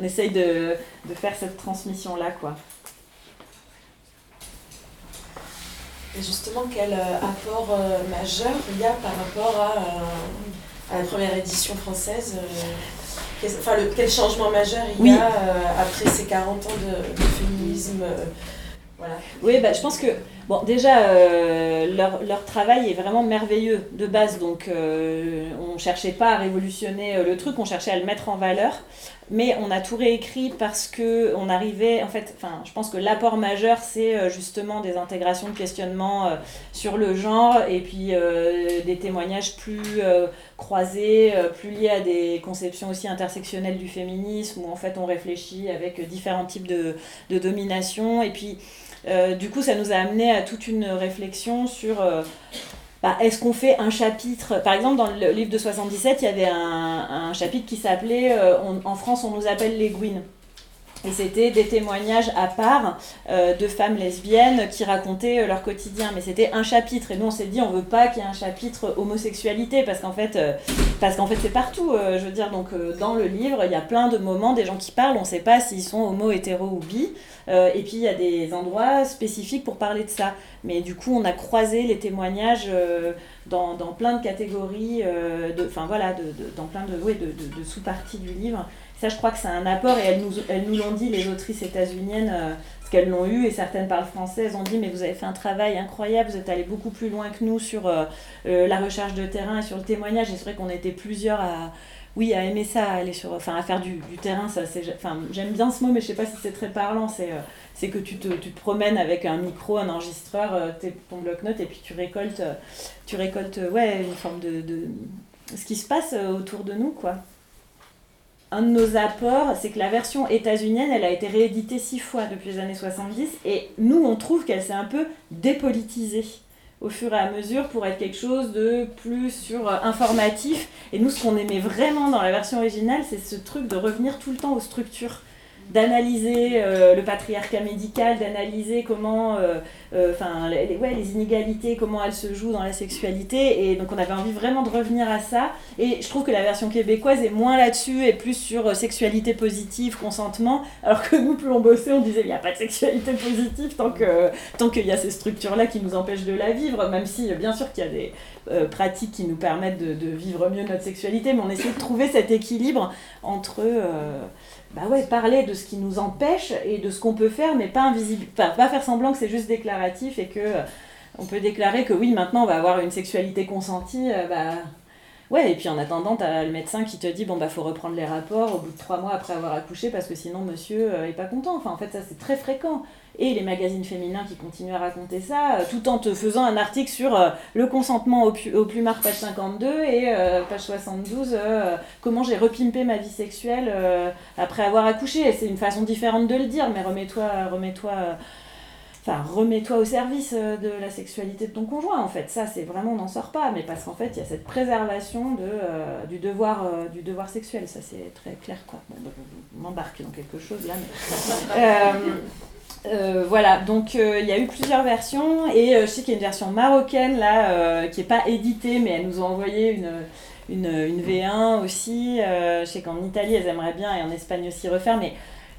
On essaye de, de faire cette transmission-là, quoi. Et justement, quel euh, apport euh, majeur il y a par rapport à, euh, la première édition française Enfin, quel changement majeur il y a après ces 40 ans de, féminisme voilà. Oui, bah, je pense que Bon, déjà, euh, leur, leur, travail est vraiment merveilleux de base, donc euh, on ne cherchait pas à révolutionner le truc, on cherchait à le mettre en valeur, mais on a tout réécrit parce que on arrivait, en fait, enfin, je pense que l'apport majeur, c'est justement des intégrations de questionnements sur le genre, et puis des témoignages plus croisés, plus liés à des conceptions aussi intersectionnelles du féminisme, où en fait on réfléchit avec différents types de, de domination, et puis euh, du coup, ça nous a amené à toute une réflexion sur euh, bah, est-ce qu'on fait un chapitre Par exemple, dans le livre de 77, il y avait un, chapitre qui s'appelait euh, En France, on nous appelle les Gwyn. Et c'était des témoignages à part euh, de femmes lesbiennes qui racontaient euh, leur quotidien. Mais c'était un chapitre. Et nous, on s'est dit, on veut pas qu'il y ait un chapitre homosexualité parce qu'en fait, euh, c'est partout. je veux dire, donc dans le livre, il y a plein de moments, des gens qui parlent. On ne sait pas s'ils sont homo, hétéro ou bi. et puis il y a des endroits spécifiques pour parler de ça. Mais du coup, on a croisé les témoignages dans, dans, plein de catégories, de, enfin voilà, dans plein de sous-parties du livre. Ça, je crois que c'est un apport, et elles nous, elles nous l'ont dit, les autrices états-uniennes, euh, qu'elles l'ont eu, et certaines parlent français, elles ont dit, mais vous avez fait un travail incroyable, vous êtes allé beaucoup plus loin que nous sur euh, euh, la recherche de terrain et sur le témoignage, et c'est vrai qu'on était plusieurs à, oui, à aimer ça, à, aller sur, enfin, à faire du, du terrain, ça, c'est, enfin, j'aime bien ce mot, mais je sais pas si c'est très parlant, c'est, c'est que tu te, tu te promènes avec un micro, un enregistreur, ton bloc-notes, et puis tu récoltes, tu récoltes, ouais, une forme de, de ce qui se passe autour de nous, quoi un de nos apports, c'est que la version états-unienne, elle a été rééditée six fois depuis les années 70, et nous, on trouve qu'elle s'est un peu dépolitisée au fur et à mesure pour être quelque chose de plus sur euh, informatif. Et nous, ce qu'on aimait vraiment dans la version originale, c'est ce truc de revenir tout le temps aux structures d'analyser euh, le patriarcat médical, d'analyser comment, euh, euh, enfin, les, ouais, les inégalités, comment elles se jouent dans la sexualité. Et donc, on avait envie vraiment de revenir à ça. Et je trouve que la version québécoise est moins là-dessus et plus sur sexualité positive, consentement. Alors que nous, plus on bossait, on disait il n'y a pas de sexualité positive tant que tant qu'il y a ces structures-là qui nous empêchent de la vivre, même si, bien sûr, qu'il y a des pratiques qui nous permettent de, vivre mieux notre sexualité, mais on essaie de trouver cet équilibre entre bah ouais, parler de ce qui nous empêche et de ce qu'on peut faire, mais pas invisible, pas faire semblant que c'est juste déclaratif et que euh, on peut déclarer que oui, maintenant on va avoir une sexualité consentie, euh, bah ouais, et puis en attendant, t'as le médecin qui te dit bon bah faut reprendre les rapports au bout de trois mois après avoir accouché parce que sinon monsieur euh, est pas content. Enfin en fait ça c'est très fréquent et les magazines féminins qui continuent à raconter ça, euh, tout en te faisant un article sur euh, le consentement au, pu au page 52 et euh, page 72, comment j'ai repimpé ma vie sexuelle après avoir accouché. C'est une façon différente de le dire, mais remets-toi remets-toi enfin remets-toi au service de la sexualité de ton conjoint en fait. Ça c'est vraiment on n'en sort pas mais parce qu'en fait il y a cette préservation de du devoir du devoir sexuel. Ça c'est très clair quoi. Bon, bah, m'embarque dans quelque chose là mais (laughs) euh, voilà, donc euh, il y a eu plusieurs versions et euh, je sais qu'il y a une version marocaine là qui n'est pas éditée mais elles nous ont envoyé une, une, une V1 aussi. je sais qu'en Italie elles aimeraient bien et en Espagne aussi refaire mais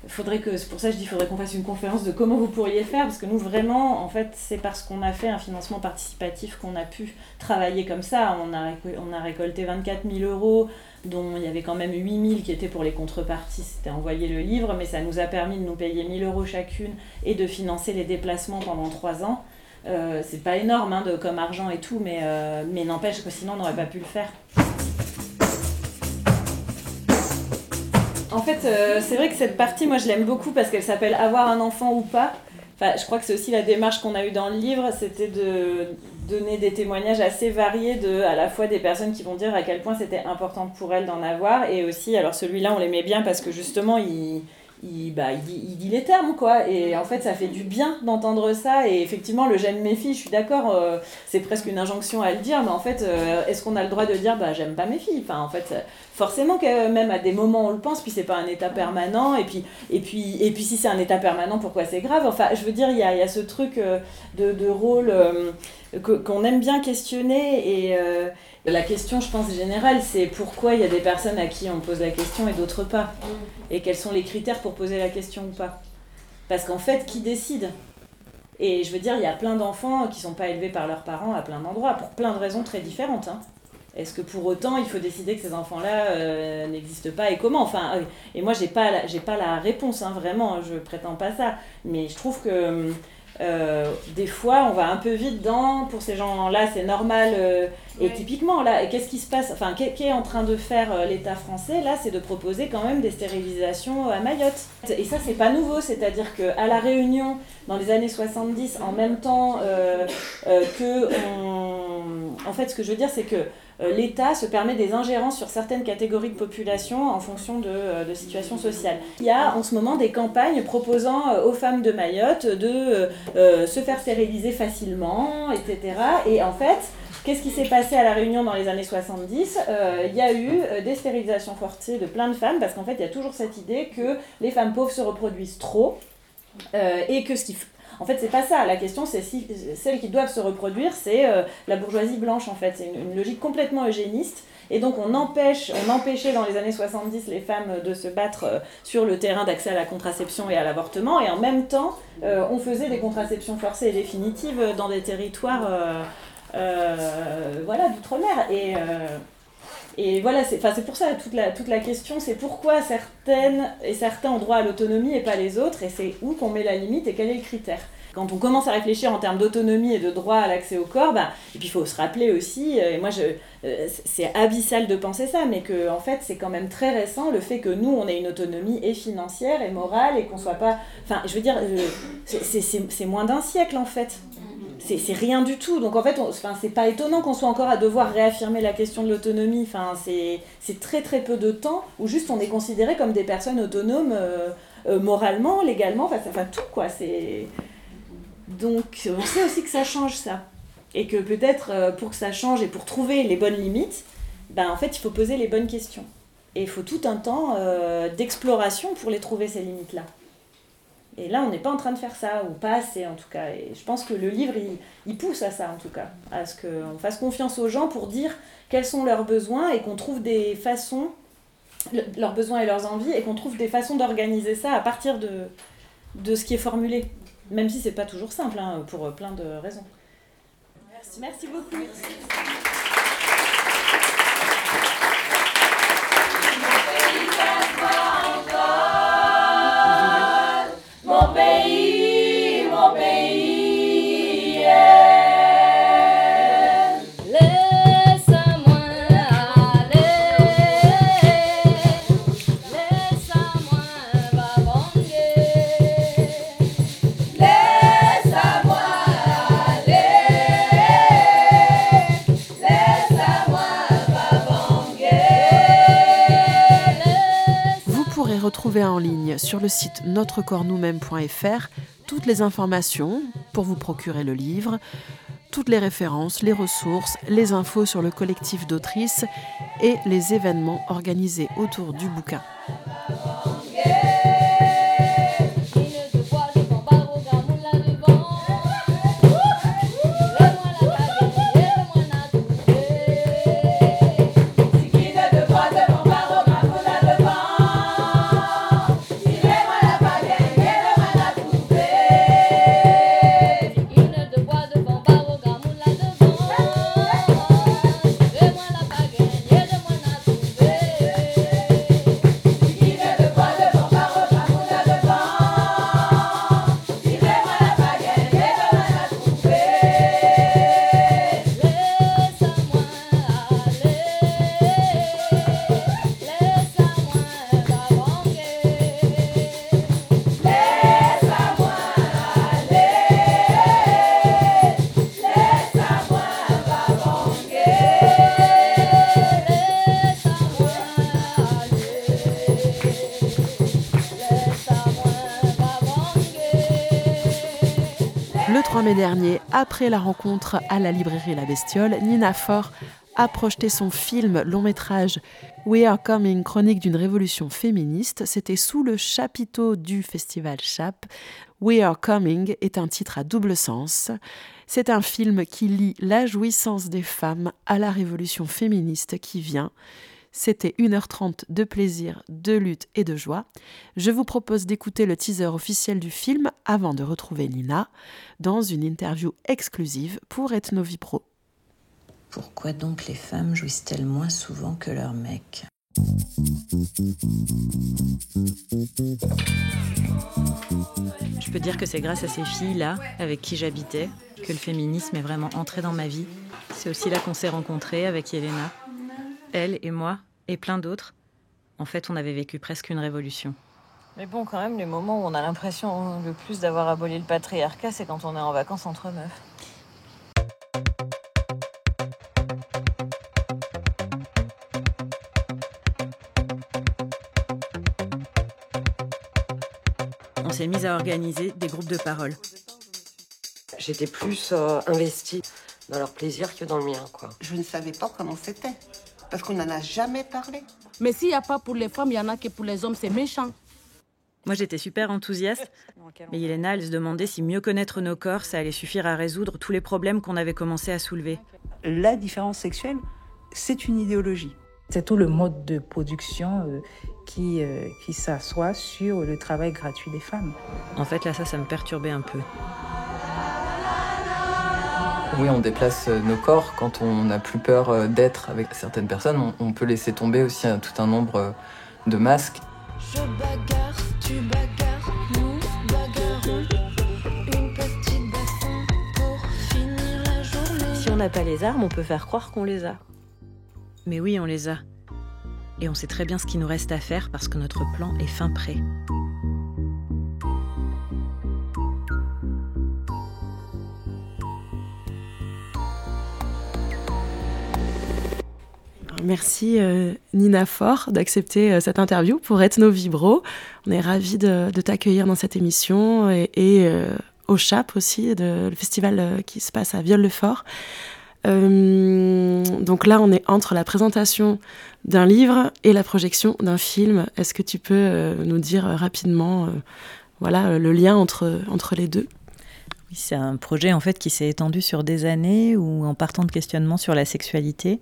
faudrait que c'est pour ça que je dis faudrait qu'on fasse une conférence de comment vous pourriez faire parce que nous vraiment en fait c'est parce qu'on a fait un financement participatif qu'on a pu travailler comme ça on a, on a récolté 24 000 euros dont il y avait quand même 8000 qui étaient pour les contreparties, c'était envoyer le livre, mais ça nous a permis de nous payer 1000 euros chacune et de financer les déplacements pendant 3 ans. Euh, c'est pas énorme hein, de, comme argent et tout, mais, euh, mais n'empêche que sinon on n'aurait pas pu le faire. En fait, euh, c'est vrai que cette partie, moi je l'aime beaucoup parce qu'elle s'appelle Avoir un enfant ou pas. Enfin, je crois que c'est aussi la démarche qu'on a eue dans le livre, c'était de donner des témoignages assez variés de à la fois des personnes qui vont dire à quel point c'était important pour elles d'en avoir et aussi alors celui-là on l'aimait bien parce que justement il il, bah, il, dit, il les termes, quoi. Et en fait, ça fait du bien d'entendre ça. Et effectivement, le j'aime mes filles, je suis d'accord, euh, c'est presque une injonction à le dire, mais en fait, euh, est-ce qu'on a le droit de dire, bah, j'aime pas mes filles? Enfin, en fait, forcément que même à des moments on le pense, puis c'est pas un état permanent. Et puis, et puis, et puis si c'est un état permanent, pourquoi c'est grave? Enfin, je veux dire, il y a, y a ce truc euh, de, de rôle qu'on aime bien questionner et la question, je pense, générale, c'est pourquoi il y a des personnes à qui on pose la question et d'autres pas. Mm. Et quels sont les critères pour poser la question ou pas? Parce qu'en fait, qui décide? Et je veux dire, il y a plein d'enfants qui sont pas élevés par leurs parents à plein d'endroits, pour plein de raisons très différentes. Hein. Est-ce que pour autant, il faut décider que ces enfants-là euh, n'existent pas et comment? Enfin, euh, et moi, j'ai pas, j'ai pas la réponse, hein, vraiment, je prétends pas ça. Mais je trouve que des fois, on va un peu vite dans, pour ces gens-là, c'est normal. et typiquement, là, qu'est-ce qui se passe Enfin, qu'est en train de faire l'État français Là, c'est de proposer quand même des stérilisations à Mayotte. Et ça, c'est pas nouveau. C'est-à-dire qu'à La Réunion, dans les années 70, en même temps que En fait, ce que je veux dire, c'est que euh, l'État se permet des ingérences sur certaines catégories de population en fonction de, euh, de situations sociales. Il y a en ce moment des campagnes proposant euh, aux femmes de Mayotte de se faire stériliser facilement, etc. Et en fait, Qu'est-ce qui s'est passé à La Réunion dans les années 70 Il y a eu des stérilisations forcées de plein de femmes, parce qu'en fait, il y a toujours cette idée que les femmes pauvres se reproduisent trop, et que ce qui en fait, c'est pas ça. La question, c'est si celles qui doivent se reproduire, c'est euh, la bourgeoisie blanche, en fait. C'est une, logique complètement eugéniste. Et donc, on, empêche, on empêchait dans les années 70 les femmes de se battre euh, sur le terrain d'accès à la contraception et à l'avortement. Et en même temps, euh, on faisait des contraceptions forcées et définitives dans des territoires voilà, d'outre-mer. Et. Et voilà, c'est pour ça toute la, toute la question, c'est pourquoi certaines et certains ont droit à l'autonomie et pas les autres, et c'est où qu'on met la limite et quel est le critère. Quand on commence à réfléchir en termes d'autonomie et de droit à l'accès au corps, bah, et puis il faut se rappeler aussi, euh, et moi euh, c'est abyssal de penser ça, mais que fait c'est quand même très récent le fait que nous on ait une autonomie et financière et morale et qu'on soit pas. Enfin, je veux dire, c'est moins d'un siècle en fait c'est rien du tout. Donc en fait, c'est pas étonnant qu'on soit encore à devoir réaffirmer la question de l'autonomie. Enfin, c'est très très peu de temps où juste on est considéré comme des personnes autonomes euh, euh, moralement, légalement, enfin, tout quoi. Donc on sait aussi que ça change ça. Et que peut-être euh, pour que ça change et pour trouver les bonnes limites, ben, en fait il faut poser les bonnes questions. Et il faut tout un temps d'exploration pour les trouver ces limites-là. Et là, on n'est pas en train de faire ça, ou pas assez en tout cas. Et je pense que le livre, il, pousse à ça en tout cas, à ce qu'on fasse confiance aux gens pour dire quels sont leurs besoins et qu'on trouve des façons, leurs besoins et leurs envies, et qu'on trouve des façons d'organiser ça à partir de, de ce qui est formulé. Même si c'est pas toujours simple, hein, pour plein de raisons. Merci, merci beaucoup. Retrouver en ligne sur le site notrecorpsnous-mêmes.fr toutes les informations pour vous procurer le livre, toutes les références, les ressources, les infos sur le collectif d'autrices et les événements organisés autour du bouquin. Dernier, après la rencontre à la librairie La Bestiole, Nina Faure a projeté son film long métrage We Are Coming, chronique d'une révolution féministe. C'était sous le chapiteau du festival Chap. We Are Coming est un titre à double sens. C'est un film qui lie la jouissance des femmes à la révolution féministe qui vient. C'était 1h30 de plaisir, de lutte et de joie. Je vous propose d'écouter le teaser officiel du film avant de retrouver Nina dans une interview exclusive pour Ethnovipro. Pourquoi donc les femmes jouissent-elles moins souvent que leurs mecs? Je peux dire que c'est grâce à ces filles-là, avec qui j'habitais, que le féminisme est vraiment entré dans ma vie. C'est aussi là qu'on s'est rencontrés avec Yelena. Elle et moi, et plein d'autres. En fait, on avait vécu presque une révolution. Mais bon, quand même, les moments où on a l'impression le plus d'avoir aboli le patriarcat, c'est quand on est en vacances entre meufs. On s'est mis à organiser des groupes de parole. J'étais plus euh, investie dans leur plaisir que dans le mien, quoi. Je ne savais pas comment c'était, parce qu'on n'en a jamais parlé. Mais s'il n'y a pas pour les femmes, il y en a que pour les hommes, c'est méchant. Moi, j'étais super enthousiaste, (laughs) mais Yelena, elle se demandait si mieux connaître nos corps, ça allait suffire à résoudre tous les problèmes qu'on avait commencé à soulever. La différence sexuelle, c'est une idéologie. C'est tout le mode de production euh, qui, euh, qui s'assoit sur le travail gratuit des femmes. En fait, là, ça, ça me perturbait un peu. Oui, on déplace euh, nos corps quand on n'a plus peur d'être avec certaines personnes. On peut laisser tomber aussi tout un nombre de masques. Je bagarre, tu bagarres, nous bagarrons. Une petite baston pour finir la journée. Si on n'a pas les armes, on peut faire croire qu'on les a. Mais oui, on les a. Et on sait très bien ce qu'il nous reste à faire parce que notre plan est fin prêt. Merci euh, Nina Fort d'accepter euh, cette interview pour Ethno Vibro. On est ravis de, t'accueillir dans cette émission et, euh, au CHAP aussi, le festival qui se passe à Viol-le-Fort. donc là, on est entre la présentation d'un livre et la projection d'un film. Est-ce que tu peux nous dire rapidement voilà, le lien entre, entre les deux? Oui, c'est un projet en fait qui s'est étendu sur des années où en partant de questionnements sur la sexualité,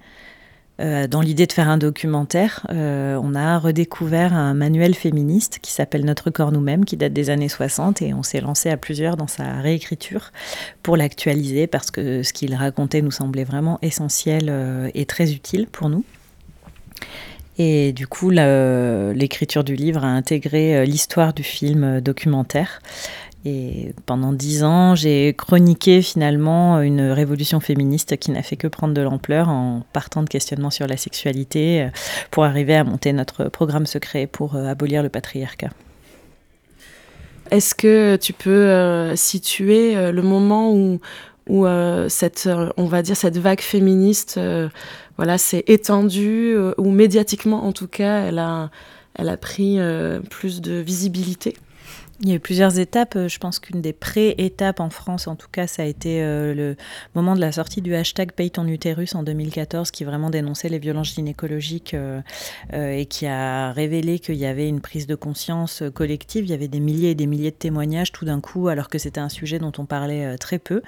euh, dans l'idée de faire un documentaire, euh, on a redécouvert un manuel féministe qui s'appelle Notre corps nous-mêmes, qui date des années 60, et on s'est lancé à plusieurs dans sa réécriture pour l'actualiser, parce que ce qu'il racontait nous semblait vraiment essentiel euh, et très utile pour nous. Et du coup, l'écriture du livre a intégré l'histoire du film documentaire et pendant dix ans, j'ai chroniqué finalement une révolution féministe qui n'a fait que prendre de l'ampleur en partant de questionnements sur la sexualité euh, pour arriver à monter notre programme secret pour euh, abolir le patriarcat. Est-ce que tu peux euh, situer le moment où, cette, on va dire, cette vague féministe voilà, s'est étendue, ou médiatiquement en tout cas, elle a, elle a pris plus de visibilité? Il y a eu plusieurs étapes. Je pense qu'une des pré-étapes en France, en tout cas, ça a été euh, le moment de la sortie du hashtag Paye ton utérus en 2014, qui vraiment dénonçait les violences gynécologiques euh, euh, et qui a révélé qu'il y avait une prise de conscience collective. Il y avait des milliers et des milliers de témoignages tout d'un coup, alors que c'était un sujet dont on parlait très peu.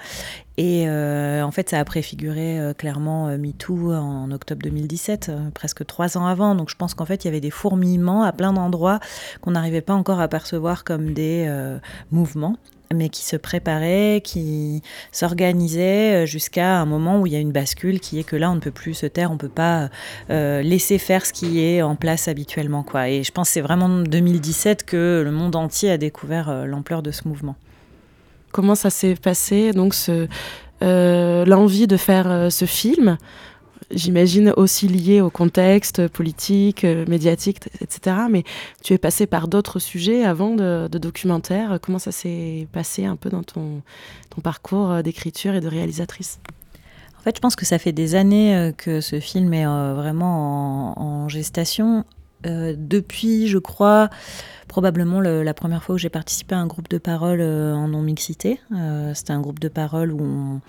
Et en fait, ça a préfiguré clairement MeToo en octobre 2017, presque trois ans avant. Donc je pense qu'en fait, il y avait des fourmillements à plein d'endroits qu'on n'arrivait pas encore à percevoir comme des euh, mouvements mais qui se préparaient, qui s'organisaient euh, jusqu'à un moment où il y a une bascule qui est que là, on ne peut plus se taire, on ne peut pas euh, laisser faire ce qui est en place habituellement. Et je pense que c'est vraiment en 2017 que le monde entier a découvert l'ampleur de ce mouvement. Comment ça s'est passé, donc l'envie de faire ce film j'imagine aussi lié au contexte politique, euh, médiatique, etc. Mais tu es passé par d'autres sujets avant de, documentaire. Comment ça s'est passé un peu dans ton, parcours euh, d'écriture et de réalisatrice? En fait, je pense que ça fait des années euh, que ce film est vraiment en, gestation. depuis, je crois, probablement la première fois où j'ai participé à un groupe de parole euh, en non-mixité. Euh, c'était un groupe de parole où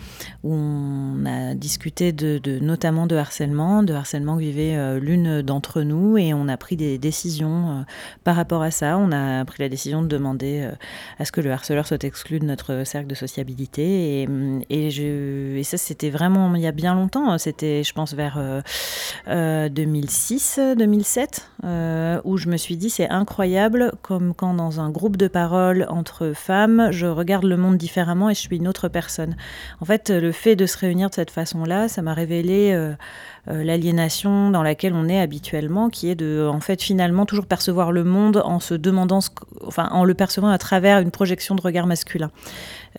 on, a discuté notamment de harcèlement, de harcèlement que vivait euh, l'une d'entre nous et on a pris des décisions par rapport à ça. On a pris la décision de demander à ce que le harceleur soit exclu de notre cercle de sociabilité et, et ça c'était vraiment il y a bien longtemps, c'était je pense vers 2006-2007 où je me suis dit c'est incroyable comme quand dans un groupe de parole entre femmes, je regarde le monde différemment et je suis une autre personne. En fait, le fait de se réunir de cette façon-là, ça m'a révélé euh, euh, l'aliénation dans laquelle on est habituellement, qui est de, en fait, finalement toujours percevoir le monde en se demandant, enfin, en le percevant à travers une projection de regard masculin.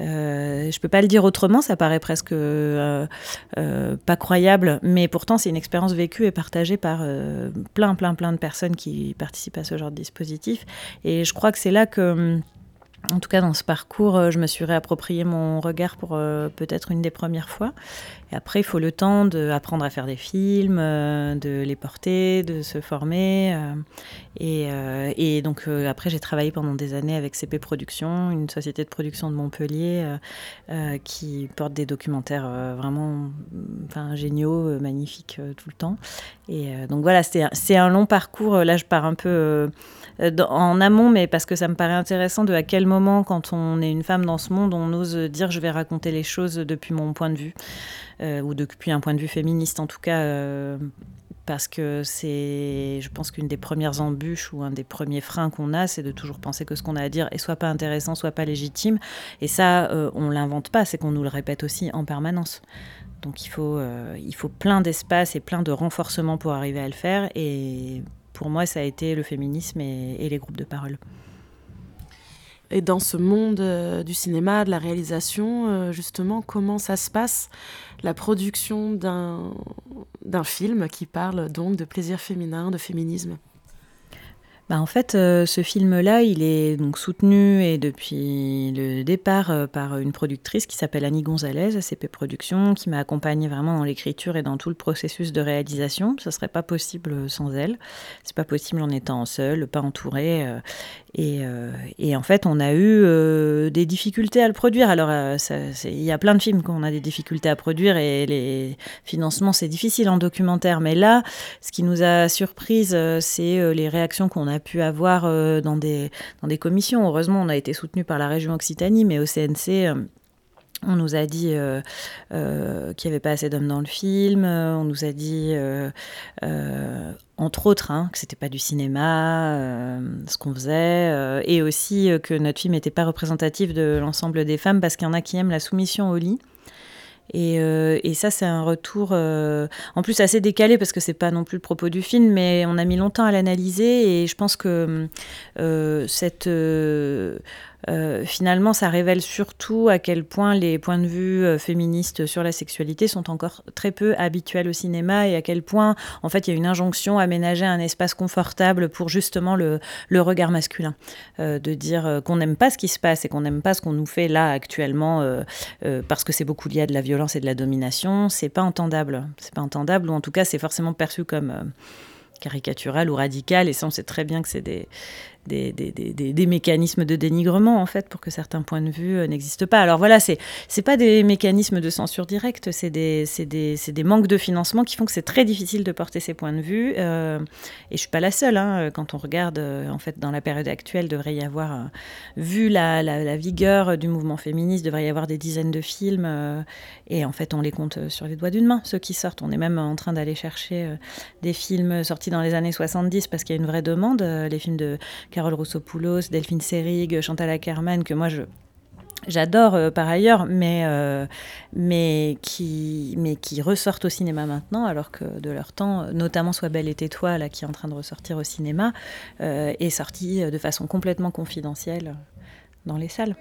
Euh, je peux pas le dire autrement, ça paraît presque euh, euh, pas croyable, mais pourtant c'est une expérience vécue et partagée par plein, plein, plein de personnes qui participent à ce genre de dispositif. Et je crois que c'est là que en tout cas, dans ce parcours, euh, je me suis réapproprié mon regard pour euh, peut-être une des premières fois. Et après, il faut le temps d'apprendre à faire des films, euh, de les porter, de se former. Et, donc, après, j'ai travaillé pendant des années avec CP Productions, une société de production de Montpellier qui porte des documentaires vraiment enfin, géniaux, magnifiques tout le temps. Et donc, voilà, c'est un long parcours. Là, je pars un peu euh, en amont, mais parce que ça me paraît intéressant de à quel moment, quand on est une femme dans ce monde, on ose dire je vais raconter les choses depuis mon point de vue, euh, ou depuis un point de vue féministe en tout cas. Euh, parce que c'est, je pense qu'une des premières embûches ou un des premiers freins qu'on a, c'est de toujours penser que ce qu'on a à dire est soit pas intéressant, soit pas légitime. Et ça, on l'invente pas, c'est qu'on nous le répète aussi en permanence. Donc il faut, il faut plein d'espace et plein de renforcement pour arriver à le faire. Et pour moi, ça a été le féminisme et, les groupes de parole. Et dans ce monde euh, du cinéma, de la réalisation, euh, justement, comment ça se passe, la production d'un film qui parle donc de plaisir féminin, de féminisme? Bah, en fait, euh, ce film-là, il est donc soutenu et depuis le départ euh, par une productrice qui s'appelle Annie Gonzalez, ACP Productions, qui m'a accompagnée vraiment dans l'écriture et dans tout le processus de réalisation. Ce serait pas possible sans elle. C'est pas possible en étant seule, pas entourée. Euh, et, et, en fait, on a eu des difficultés à le produire. Alors, il y a plein de films qu'on a des difficultés à produire et les financements, c'est difficile en documentaire. Mais là, ce qui nous a surprise, c'est les réactions qu'on a pu avoir euh, dans, des, dans des commissions. Heureusement, on a été soutenu par la région Occitanie, mais au CNC, euh, on nous a dit euh, qu'il n'y avait pas assez d'hommes dans le film. On nous a dit, entre autres, hein, que c'était pas du cinéma, ce qu'on faisait, et aussi que notre film n'était pas représentatif de l'ensemble des femmes parce qu'il y en a qui aiment la soumission au lit. Euh, et, ça, c'est un retour, euh, en plus assez décalé parce que c'est pas non plus le propos du film, mais on a mis longtemps à l'analyser et je pense que euh, cette euh, finalement, ça révèle surtout à quel point les points de vue euh, féministes sur la sexualité sont encore très peu habituels au cinéma et à quel point, en fait, il y a une injonction à aménager un espace confortable pour justement le, regard masculin. Euh, de dire qu'on n'aime pas ce qui se passe et qu'on n'aime pas ce qu'on nous fait là actuellement parce que c'est beaucoup lié à de la violence et de la domination, c'est pas entendable. C'est pas entendable ou en tout cas, c'est forcément perçu comme caricatural ou radical, et ça on sait très bien que c'est des, des, mécanismes de dénigrement en fait pour que certains points de vue euh, n'existent pas. Alors voilà, c'est c'est pas des mécanismes de censure directe, c'est des, manques de financement qui font que c'est très difficile de porter ces points de vue. Euh, et je suis pas la seule. Hein, quand on regarde euh, en fait dans la période actuelle, devrait y avoir vu la, la, la, vigueur du mouvement féministe, devrait y avoir des dizaines de films et en fait on les compte sur les doigts d'une main ceux qui sortent. On est même en train d'aller chercher des films sortis dans les années 70 parce qu'il y a une vraie demande. les films de Carole Roussopoulos, Delphine Seyrig, Chantal Ackerman, que moi je, j'adore euh, par ailleurs, mais, euh, mais, qui, mais qui ressortent au cinéma maintenant, alors que de leur temps, notamment Sois belle et tais-toi, qui est en train de ressortir au cinéma, euh, est sorti de façon complètement confidentielle dans les salles.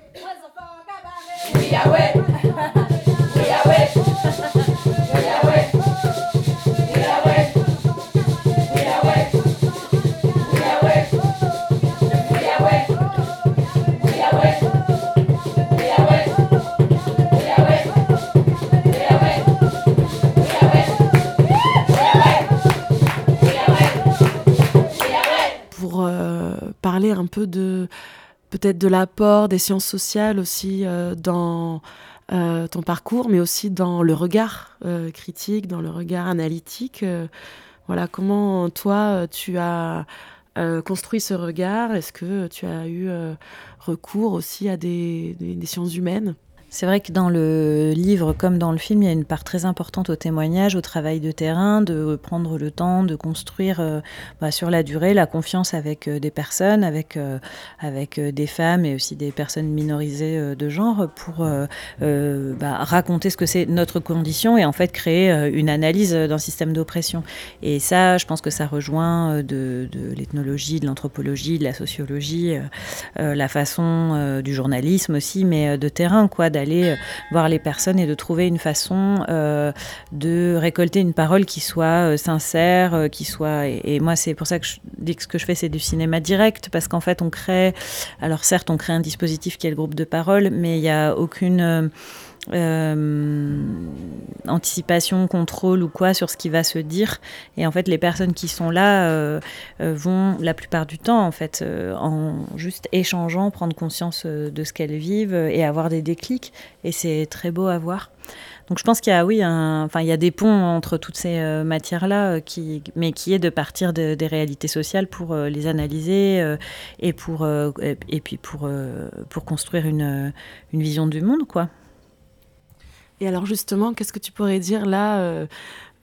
Un peu de peut-être de l'apport des sciences sociales aussi euh, dans euh, ton parcours, mais aussi dans le regard euh, critique, dans le regard analytique. voilà, comment toi tu as construit ce regard? Est-ce que tu as eu recours aussi à des, sciences humaines? C'est vrai que dans le livre comme dans le film, il y a une part très importante au témoignage, au travail de terrain, de prendre le temps de construire euh, bah, sur la durée la confiance avec euh, des personnes, avec, euh, avec des femmes et aussi des personnes minorisées de genre pour bah, raconter ce que c'est notre condition et en fait créer une analyse d'un système d'oppression. Et ça, je pense que ça rejoint de, de l'ethnologie, de l'anthropologie, de la sociologie, la façon du journalisme aussi, mais de terrain, quoi d'aller euh, voir les personnes et de trouver une façon euh, de récolter une parole qui soit euh, sincère, qui soit. Et, moi, c'est pour ça que je dis que ce que je fais, c'est du cinéma direct, parce qu'en fait, on crée. Alors, certes, on crée un dispositif qui est le groupe de parole, mais il n'y a aucune. Anticipation, contrôle ou quoi sur ce qui va se dire. Et en fait, les personnes qui sont là vont la plupart du temps, en fait, en juste échangeant, prendre conscience de ce qu'elles vivent et avoir des déclics et c'est très beau à voir. Donc je pense qu'il y a, oui, enfin, il y a des ponts entre toutes ces euh, matières-là, euh, qui, mais qui est de partir des réalités sociales pour euh, les analyser et, pour, et, puis pour, pour construire une, une vision du monde, quoi. Et alors justement, qu'est-ce que tu pourrais dire là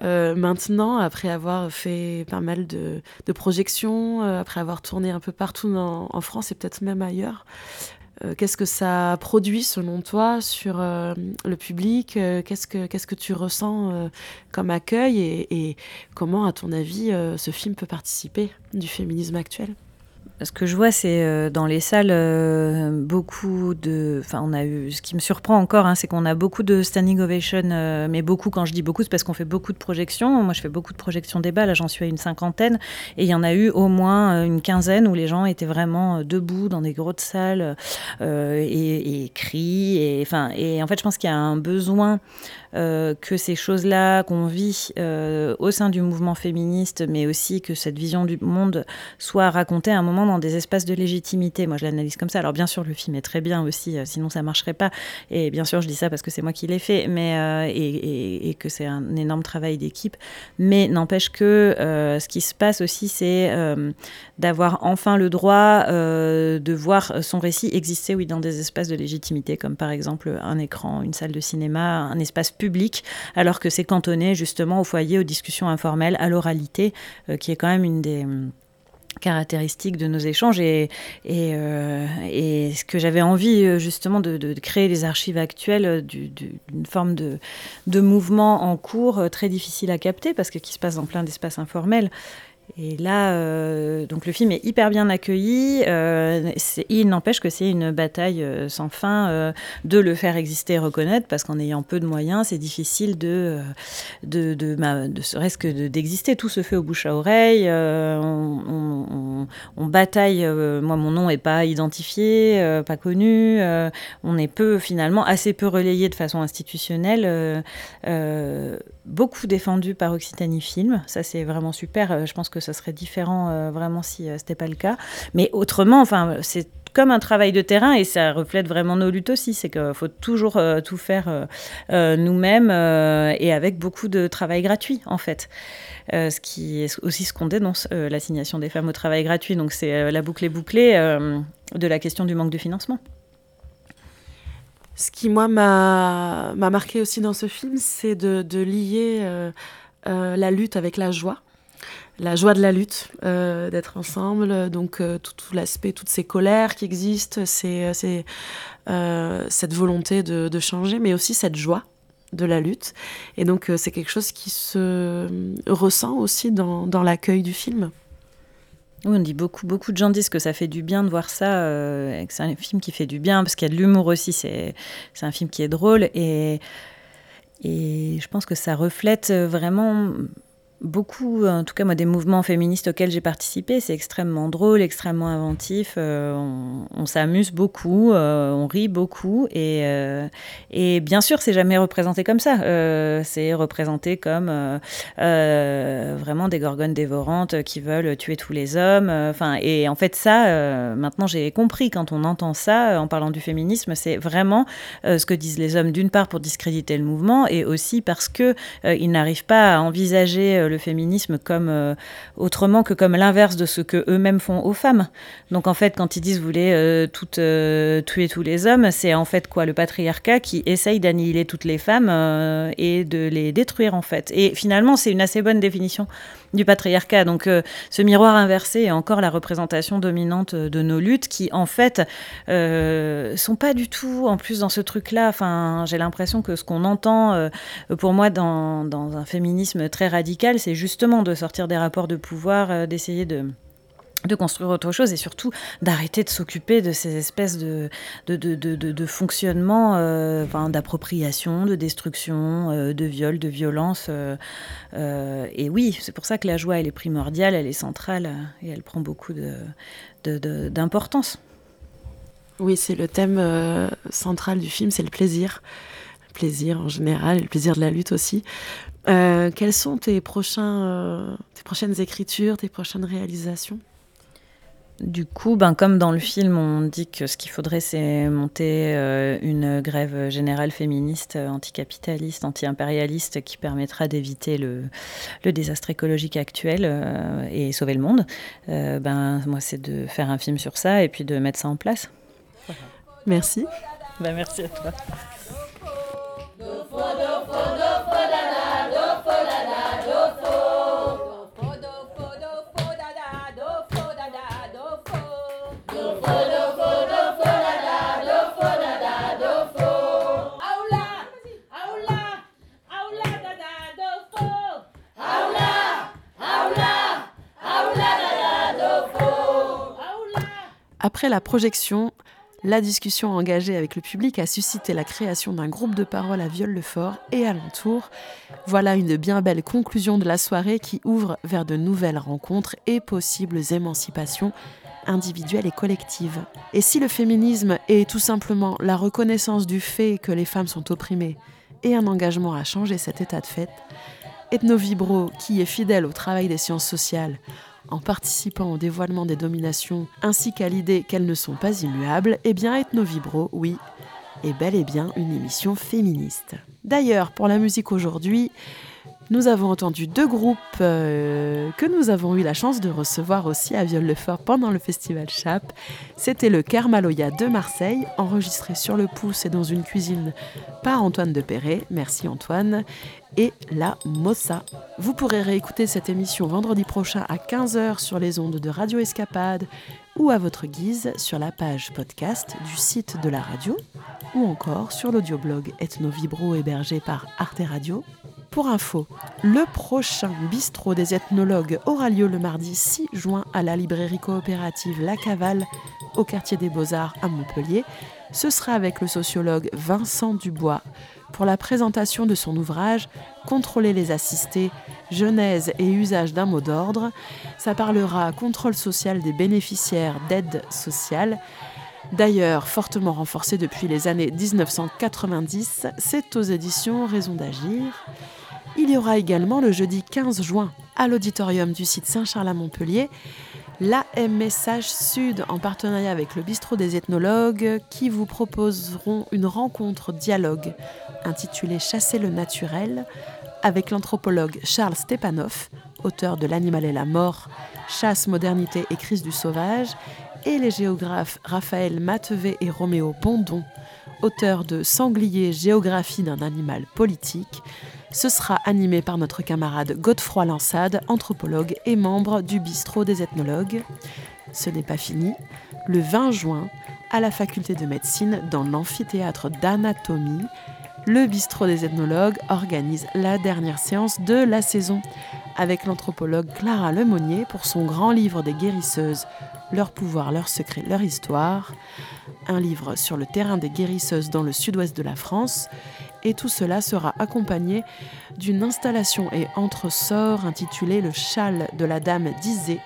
maintenant, après avoir fait pas mal de, projections, après avoir tourné un peu partout en France et peut-être même ailleurs, euh, qu'est-ce que ça produit selon toi sur euh, le public euh, qu'est-ce, que, qu'est-ce que tu ressens comme accueil et, comment, à ton avis, ce film peut participer du féminisme actuel? Ce que je vois, c'est euh, dans les salles euh, beaucoup de. Enfin, on a eu. Ce qui me surprend encore, hein, c'est qu'on a beaucoup de standing ovation, euh, mais beaucoup, quand je dis beaucoup, c'est parce qu'on fait beaucoup de projections. Moi, je fais beaucoup de projections débat. Là, j'en suis à une cinquantaine. Et il y en a eu au moins une quinzaine où les gens étaient vraiment debout dans des grosses salles et, et crient. Et, en fait, je pense qu'il y a un besoin que ces choses-là qu'on vit euh, au sein du mouvement féministe, mais aussi que cette vision du monde soit racontée à un moment dans des espaces de légitimité. Moi, je l'analyse comme ça. Alors, bien sûr, le film est très bien aussi, euh, sinon ça marcherait pas. Et bien sûr, je dis ça parce que c'est moi qui l'ai fait, mais et, que c'est un énorme travail d'équipe. Mais n'empêche que ce qui se passe aussi, c'est d'avoir enfin le droit de voir son récit exister, oui, dans des espaces de légitimité, comme par exemple un écran, une salle de cinéma, un espace public public, alors que c'est cantonné justement au foyer, aux discussions informelles, à l'oralité, euh, qui est quand même une des hum, caractéristiques de nos échanges. Et, euh, ce que j'avais envie euh, justement de, créer les archives actuelles d'une forme de, de, mouvement en cours très difficile à capter parce que qui se passe dans plein d'espaces informels et là, euh, donc le film est hyper bien accueilli. Euh, il n'empêche que c'est une bataille euh, sans fin de le faire exister et reconnaître, parce qu'en ayant peu de moyens, c'est difficile de, de, de, de serait-ce que d'exister. Tout se fait au bouche à oreille. On, on, bataille. moi, mon nom n'est pas identifié, pas connu. on est peu, finalement, assez peu relayé de façon institutionnelle beaucoup défendu par Occitanie Film. Ça, c'est vraiment super. Je pense que ça serait différent euh, vraiment si euh, c'était pas le cas. Mais autrement, enfin, c'est comme un travail de terrain et ça reflète vraiment nos luttes aussi. C'est qu'il faut toujours tout faire nous-mêmes et avec beaucoup de travail gratuit, en fait. ce qui est aussi ce qu'on dénonce, l'assignation des femmes au travail gratuit. Donc, c'est la boucle est bouclée de la question du manque de financement. Ce qui, moi, m'a marqué aussi dans ce film, c'est de, lier euh, euh, la lutte avec la joie. La joie de la lutte, euh, d'être ensemble, donc tout, l'aspect, toutes ces colères qui existent, c'est cette volonté de, changer, mais aussi cette joie de la lutte. Et donc c'est quelque chose qui se ressent aussi dans l'accueil du film. Oui, on dit beaucoup, beaucoup de gens disent que ça fait du bien de voir ça, euh, que c'est un film qui fait du bien, parce qu'il y a de l'humour aussi, c'est, c'est un film qui est drôle, et, et je pense que ça reflète vraiment beaucoup, en tout cas moi, des mouvements féministes auxquels j'ai participé. C'est extrêmement drôle, extrêmement inventif. Euh, on, s'amuse beaucoup, euh, on rit beaucoup. Et, euh, et bien sûr, c'est jamais représenté comme ça. c'est représenté comme vraiment des gorgones dévorantes qui veulent tuer tous les hommes. Enfin, et en fait, ça, maintenant, j'ai compris quand on entend ça en parlant du féminisme, c'est vraiment ce que disent les hommes d'une part pour discréditer le mouvement et aussi parce que ils n'arrivent pas à envisager le féminisme comme euh, autrement que comme l'inverse de ce que eux-mêmes font aux femmes. Donc en fait, quand ils disent vous voulez euh, toutes tuer tous les hommes, c'est en fait quoi le patriarcat qui essaye d'annihiler toutes les femmes et de les détruire en fait. Et finalement, c'est une assez bonne définition du patriarcat. Donc ce miroir inversé est encore la représentation dominante de nos luttes qui en fait sont pas du tout en plus dans ce truc-là. Enfin, j'ai l'impression que ce qu'on entend pour moi dans un féminisme très radical, c'est justement de sortir des rapports de pouvoir, euh, d'essayer de construire autre chose et surtout d'arrêter de s'occuper de ces espèces de, de, fonctionnement, euh, d'appropriation, de destruction, euh, de viol, de violence. et oui, c'est pour ça que la joie, elle est primordiale, elle est centrale et elle prend beaucoup d'importance. Oui, c'est le thème central du film, c'est le plaisir. Le plaisir en général, le plaisir de la lutte aussi. Euh, quelles sont tes, prochains, euh, tes prochaines écritures, tes prochaines réalisations? Du coup, ben, comme dans le film, on dit que ce qu'il faudrait, c'est monter euh, une grève générale féministe, anticapitaliste, anti-impérialiste, qui permettra d'éviter le, le, désastre écologique actuel et sauver le monde. ben, moi, c'est de faire un film sur ça et puis de mettre ça en place. Merci. Ben, merci à toi. Après la projection, la discussion engagée avec le public a suscité la création d'un groupe de parole à Viol-le-Fort et alentour. Voilà une bien belle conclusion de la soirée qui ouvre vers de nouvelles rencontres et possibles émancipations individuelles et collectives. Et si le féminisme est tout simplement la reconnaissance du fait que les femmes sont opprimées et un engagement à changer cet état de fait, Ethnovibro, qui est fidèle au travail des sciences sociales, en participant au dévoilement des dominations ainsi qu'à l'idée qu'elles ne sont pas immuables, eh bien Ethnovibro, oui, est bel et bien une émission féministe. D'ailleurs, pour la musique aujourd'hui, nous avons entendu deux groupes euh, que nous avons eu la chance de recevoir aussi à Viol-le-Fort pendant le festival Chap. C'était le Kermaloya de Marseille, enregistré sur le pouce et dans une cuisine par Antoine de Perret. Merci Antoine. Et la Mossa. Vous pourrez réécouter cette émission vendredi prochain à 15h sur les ondes de Radio Escapade ou à votre guise sur la page podcast du site de la radio ou encore sur l'audioblog Ethnovibro hébergé par Arte Radio pour info, le prochain bistrot des ethnologues aura lieu le mardi 6 juin à la librairie coopérative La Cavale au quartier des Beaux-Arts à Montpellier. Ce sera avec le sociologue Vincent Dubois pour la présentation de son ouvrage Contrôler les assistés, genèse et usage d'un mot d'ordre. Ça parlera contrôle social des bénéficiaires d'aide sociale. D'ailleurs, fortement renforcé depuis les années 1990, c'est aux éditions Raison d'agir. Il y aura également le jeudi 15 juin à l'auditorium du site Saint-Charles à Montpellier l'AM Message Sud en partenariat avec le bistrot des ethnologues qui vous proposeront une rencontre dialogue intitulée Chasser le naturel avec l'anthropologue Charles Stepanov, auteur de L'animal et la mort, Chasse, modernité et crise du sauvage, et les géographes Raphaël Matevé et Roméo Bondon, auteurs de Sanglier, géographie d'un animal politique, ce sera animé par notre camarade Godefroy Lansade, anthropologue et membre du bistrot des ethnologues. Ce n'est pas fini. Le 20 juin, à la faculté de médecine, dans l'amphithéâtre d'anatomie, le bistrot des ethnologues organise la dernière séance de la saison avec l'anthropologue Clara Lemonnier pour son grand livre des guérisseuses, leur pouvoir, leurs secrets, leur histoire, un livre sur le terrain des guérisseuses dans le sud-ouest de la France. Et tout cela sera accompagné d'une installation et entre-sorts intitulée Le châle de la Dame d'Isée,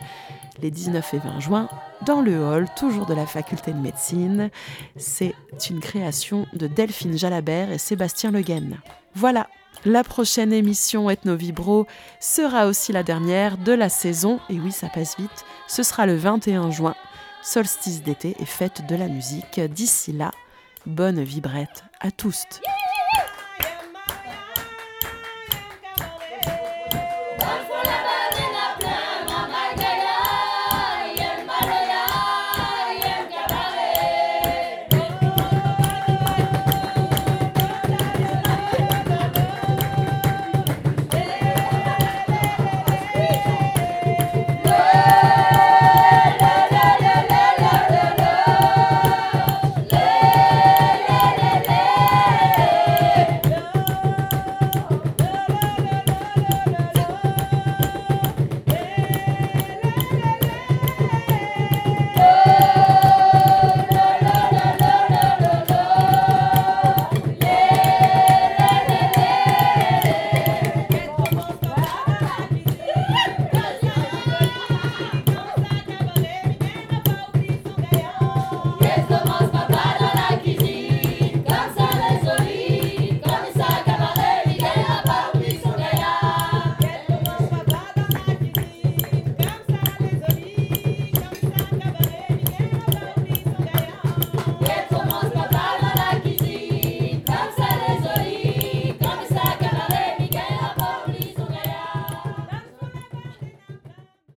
les 19 et 20 juin, dans le hall, toujours de la faculté de médecine. C'est une création de Delphine Jalabert et Sébastien Le Voilà, la prochaine émission Ethno Vibro sera aussi la dernière de la saison, et oui, ça passe vite, ce sera le 21 juin, solstice d'été et fête de la musique. D'ici là, bonne vibrette à tous.